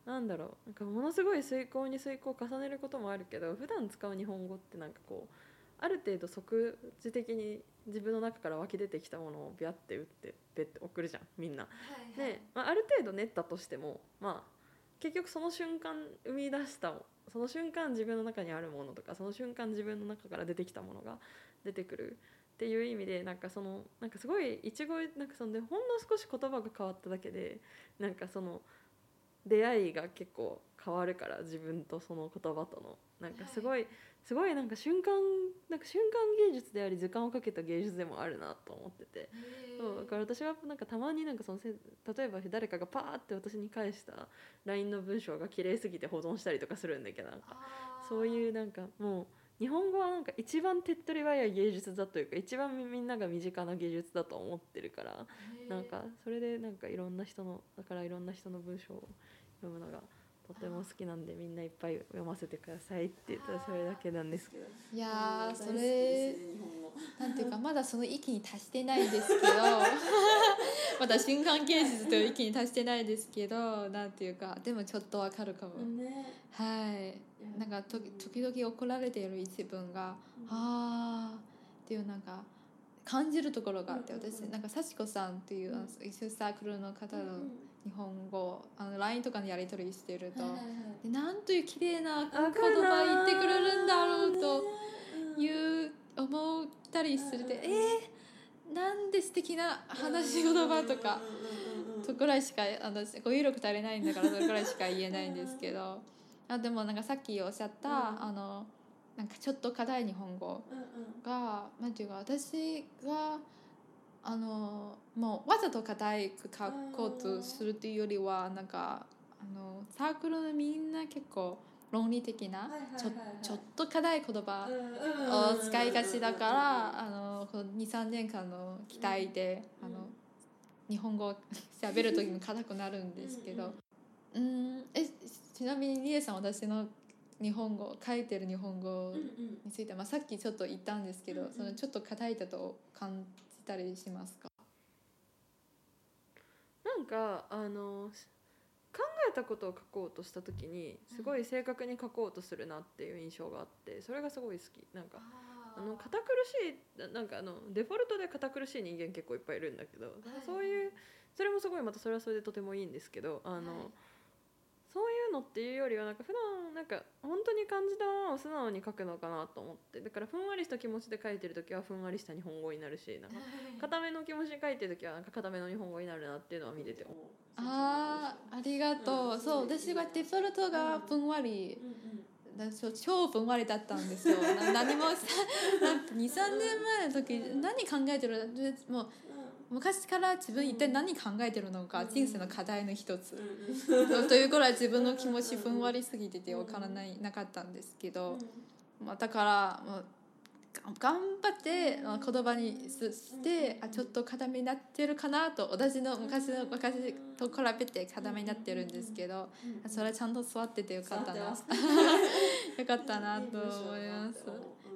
なんだろうなんかものすごい遂行に遂行を重ねることもあるけど普段使う日本語ってなんかこうある程度即時的に自分の中から湧き出てきたものをビャって打ってベッて送るじゃんみんな。で、まあ、ある程度練ったとしてもまあ結局その瞬間生み出したその瞬間自分の中にあるものとかその瞬間自分の中から出てきたものが出てくるっていう意味でなんかそのなんかすごい一期なんかそのでほんの少し言葉が変わっただけでなんかその出会いが結構変わるから自分とその言葉との。なんかすごいすごいなんか瞬間なんか瞬間芸術であり時間をかけた芸術でもあるなと思ってて。そうだから私はなんかたまになんかそのせ例えば誰かがパーって私に返した LINE の文章が綺麗すぎて保存したりとかするんだけどなんかそういうなんかもう日本語はなんか一番手っ取り早い芸術だというか一番みんなが身近な芸術だと思ってるからなんかそれでなんかいろんな人のだからいろんな人の文章を読むのがとても好きなんでみんないっぱい読ませてくださいって言ったらそれだけなんですけど。いやーそれなんていうかまだその域に達してないですけど。まだ瞬間芸術という域に達してないですけど。なんていうかでもちょっとわかるかも、はい。なんかと時々怒られている一文が、ああっていうなんか感じるところがあって私なんか幸子さんっていう一緒サークルの方の日本語あの LINE とかのやり取りしてると、でなんという綺麗な言葉言ってくれるんだろうという思ったりするでえー、なんで素敵な話し言葉とかとくらいしかあの語彙力足りないんだからそれくらいしか言えないんですけど。あでもなんかさっきおっしゃった、うん。あのなんかちょっと硬い日本語うんうん。がなんていうか私があのもうわざと硬いく書こうとするっていうよりはなんかあのサークルのみんな結構論理的なちょっと硬い言葉うんを使いがちだからあのこの23年間の期待であの日本語を喋る時も硬くなるんですけど。うんえちなみにりえさん私の日本語書いてる日本語うんうん。について、まあ、さっきちょっと言ったんですけど、うんうん。そのちょっと硬いだと感じたりしますか？なんかあの考えたことを書こうとした時にすごい正確に書こうとするなっていう印象があってそれがすごい好き。なんかあの堅苦しいななんかあのデフォルトで堅苦しい人間結構いっぱいいるんだけど、そういうそれもすごいまたそれはそれでとてもいいんですけどあの、はいそういうのっていうよりはなんか普段なんか本当に感じたままを素直に書くのかなと思って。だからふんわりした気持ちで書いてる時はふんわりした日本語になるしなんか固めの気持ちで書いてる時はなんか固めの日本語になるなっていうのは見てて思う。あーありがとう、うんそう。私はデフォルトがふんわり、うんだそう超ふんわりだったんですよ。な何もさ23年前の時何考えてる？もう昔から自分一体何考えてるのか人生の課題の一つ。というくらい自分の気持ちふんわりすぎててわからないなかったんですけど、まあ、だからもうが頑張ってまあ言葉にすしてあちょっと固めになってるかなと私の昔の昔と比べて固めになってるんですけどそれはちゃんと座っててよかったな。よかったなと思います。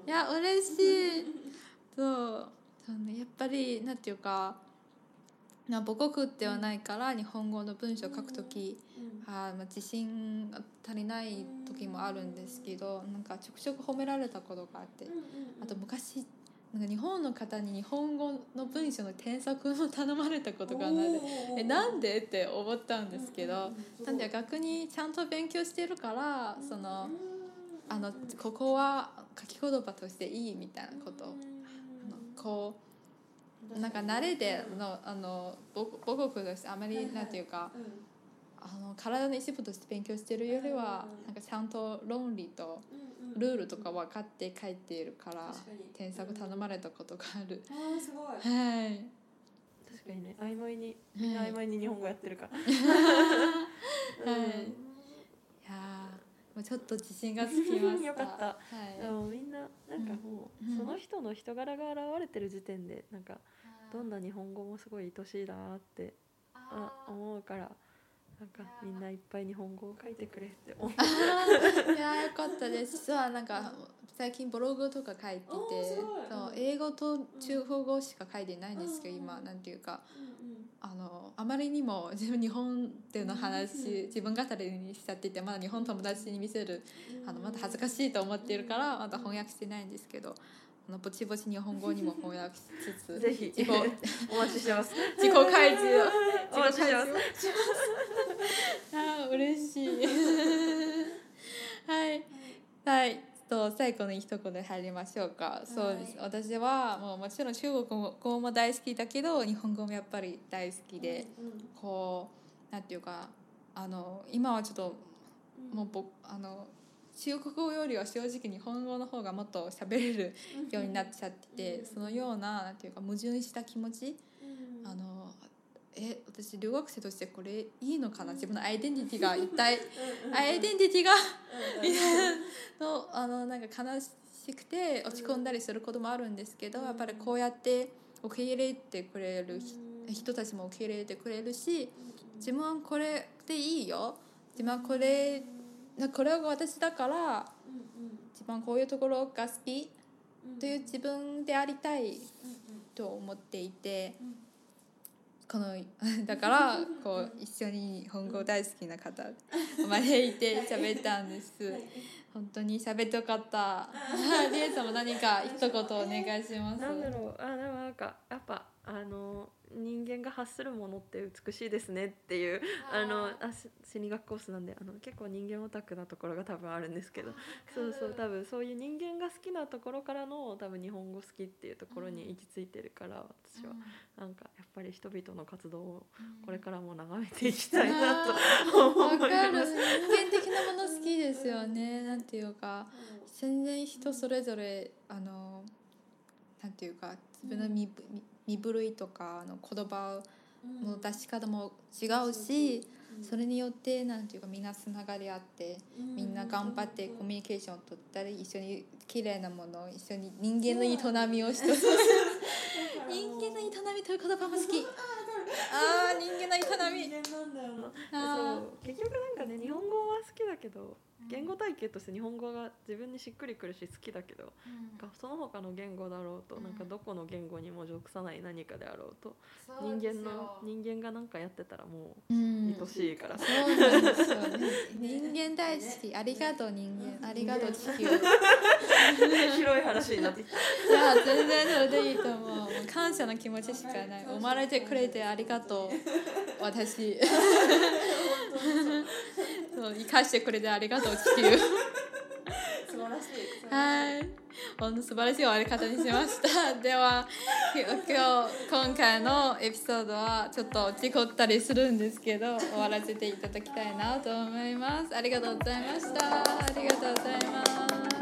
いや嬉しい。そうそう、ね、やっぱりなんていうかな母国ではないから日本語の文章を書くとき、あーまあ自信が足りない時もあるんですけどなんかちょくちょく褒められたことがあってあと昔なんか日本の方に日本語の文章の添削を頼まれたことがあってえなんで？って思ったんですけどなんで逆にちゃんと勉強してるからそのあのここは書き言葉としていいみたいなことこうなんか慣れでのあの母母国としてあまりなんていうかあの体の一部として勉強してるよりはなんかちゃんと論理とルールとか分かって書いているから添削頼まれたことがある。あーすごい。はい。確かにね曖昧にみんな曖昧に日本語やってるから、はいちょっと自信がつきました。よかった。はい。でもみんななんかもう、うんその人の人柄が現れてる時点でなんかどんな日本語もすごい愛しいなってあ思うからなんかみんないっぱい日本語を書いてくれって思う。いやーよかったです。実はなんか最近ブログとか書いててそう英語と中国語しか書いてないんですけど、今なんていうかあのあまりにも 自分日本での話、自分語りにしちゃっててまだ日本友達に見せるあのまだ恥ずかしいと思っているからまだ翻訳してないんですけどあのぼちぼち日本語にも翻訳しつつ ぜひ自己 お待ちしてます。自己開示をお待ちしてます。あー嬉しい。はい。はいと最後に一言で入りましょうか、そうです。私はもうもちろん中国語も大好きだけど日本語もやっぱり大好きで、こうなんていうかあの今はちょっともう僕あの中国語よりは正直日本語の方がもっと喋れるようになっちゃっててそのようななんていうか矛盾した気持ちあのえ私留学生としてこれいいのかな？自分のアイデンティティが一体アイデンティティがみたいなのあのなんか悲しくて落ち込んだりすることもあるんですけどやっぱりこうやって受け入れてくれる人人たちも受け入れてくれるし自分はこれでいいよ。自分はこれこれが私だから自分はこういうところが好きという自分でありたいと思っていてこの だからこう一緒に日本語大好きな方を招いて喋ったんです。本当に喋ってよかった。リエさんも何か一言お願いします。なんだろう。あでもなんかやっぱあの人間が発するものって美しいですねっていうあのあし心理学コースなんであの結構人間オタクなところが多分あるんですけど。そうそう多分そういう人間が好きなところからの多分日本語好きっていうところに行き着いてるから私は。なんかやっぱり人々の活動をこれからも眺めていきたいなと思わかるいます。人間的なもの好きですよね。なんていうか全然人それぞれあのなんていうか自分の身,、身振るいとかあの言葉の出し方も違うし、それによってなんていうかみんなつながり合って、みんな頑張ってコミュニケーションを取ったり一緒に綺麗なものを一緒に人間の営みを一つ 人間の営みという言葉も好き。ああ人間の営みなんだよな。結局なんかね日本語は好きだけど言語体系として日本語が自分にしっくりくるし好きだけどなんかその他の言語だろうと、うんなんかどこの言語にも属さない何かであろうと人間の人間が何かやってたらもううん愛しいから、そうなんですよね。人間大好き。ありがとう人間。ありがとう地球。い広い話になってきたや全然それでいいと思う。感謝の気持ちしかない。生まれてくれてありがとう。私。そう生かしてくれてありがとう地球。素晴らしいはい。本当素晴らしい終わり方にしました。では今日今回のエピソードはちょっと事故ったりするんですけど終わらせていただきたいなと思います。ありがとうございました。ありがとうございます。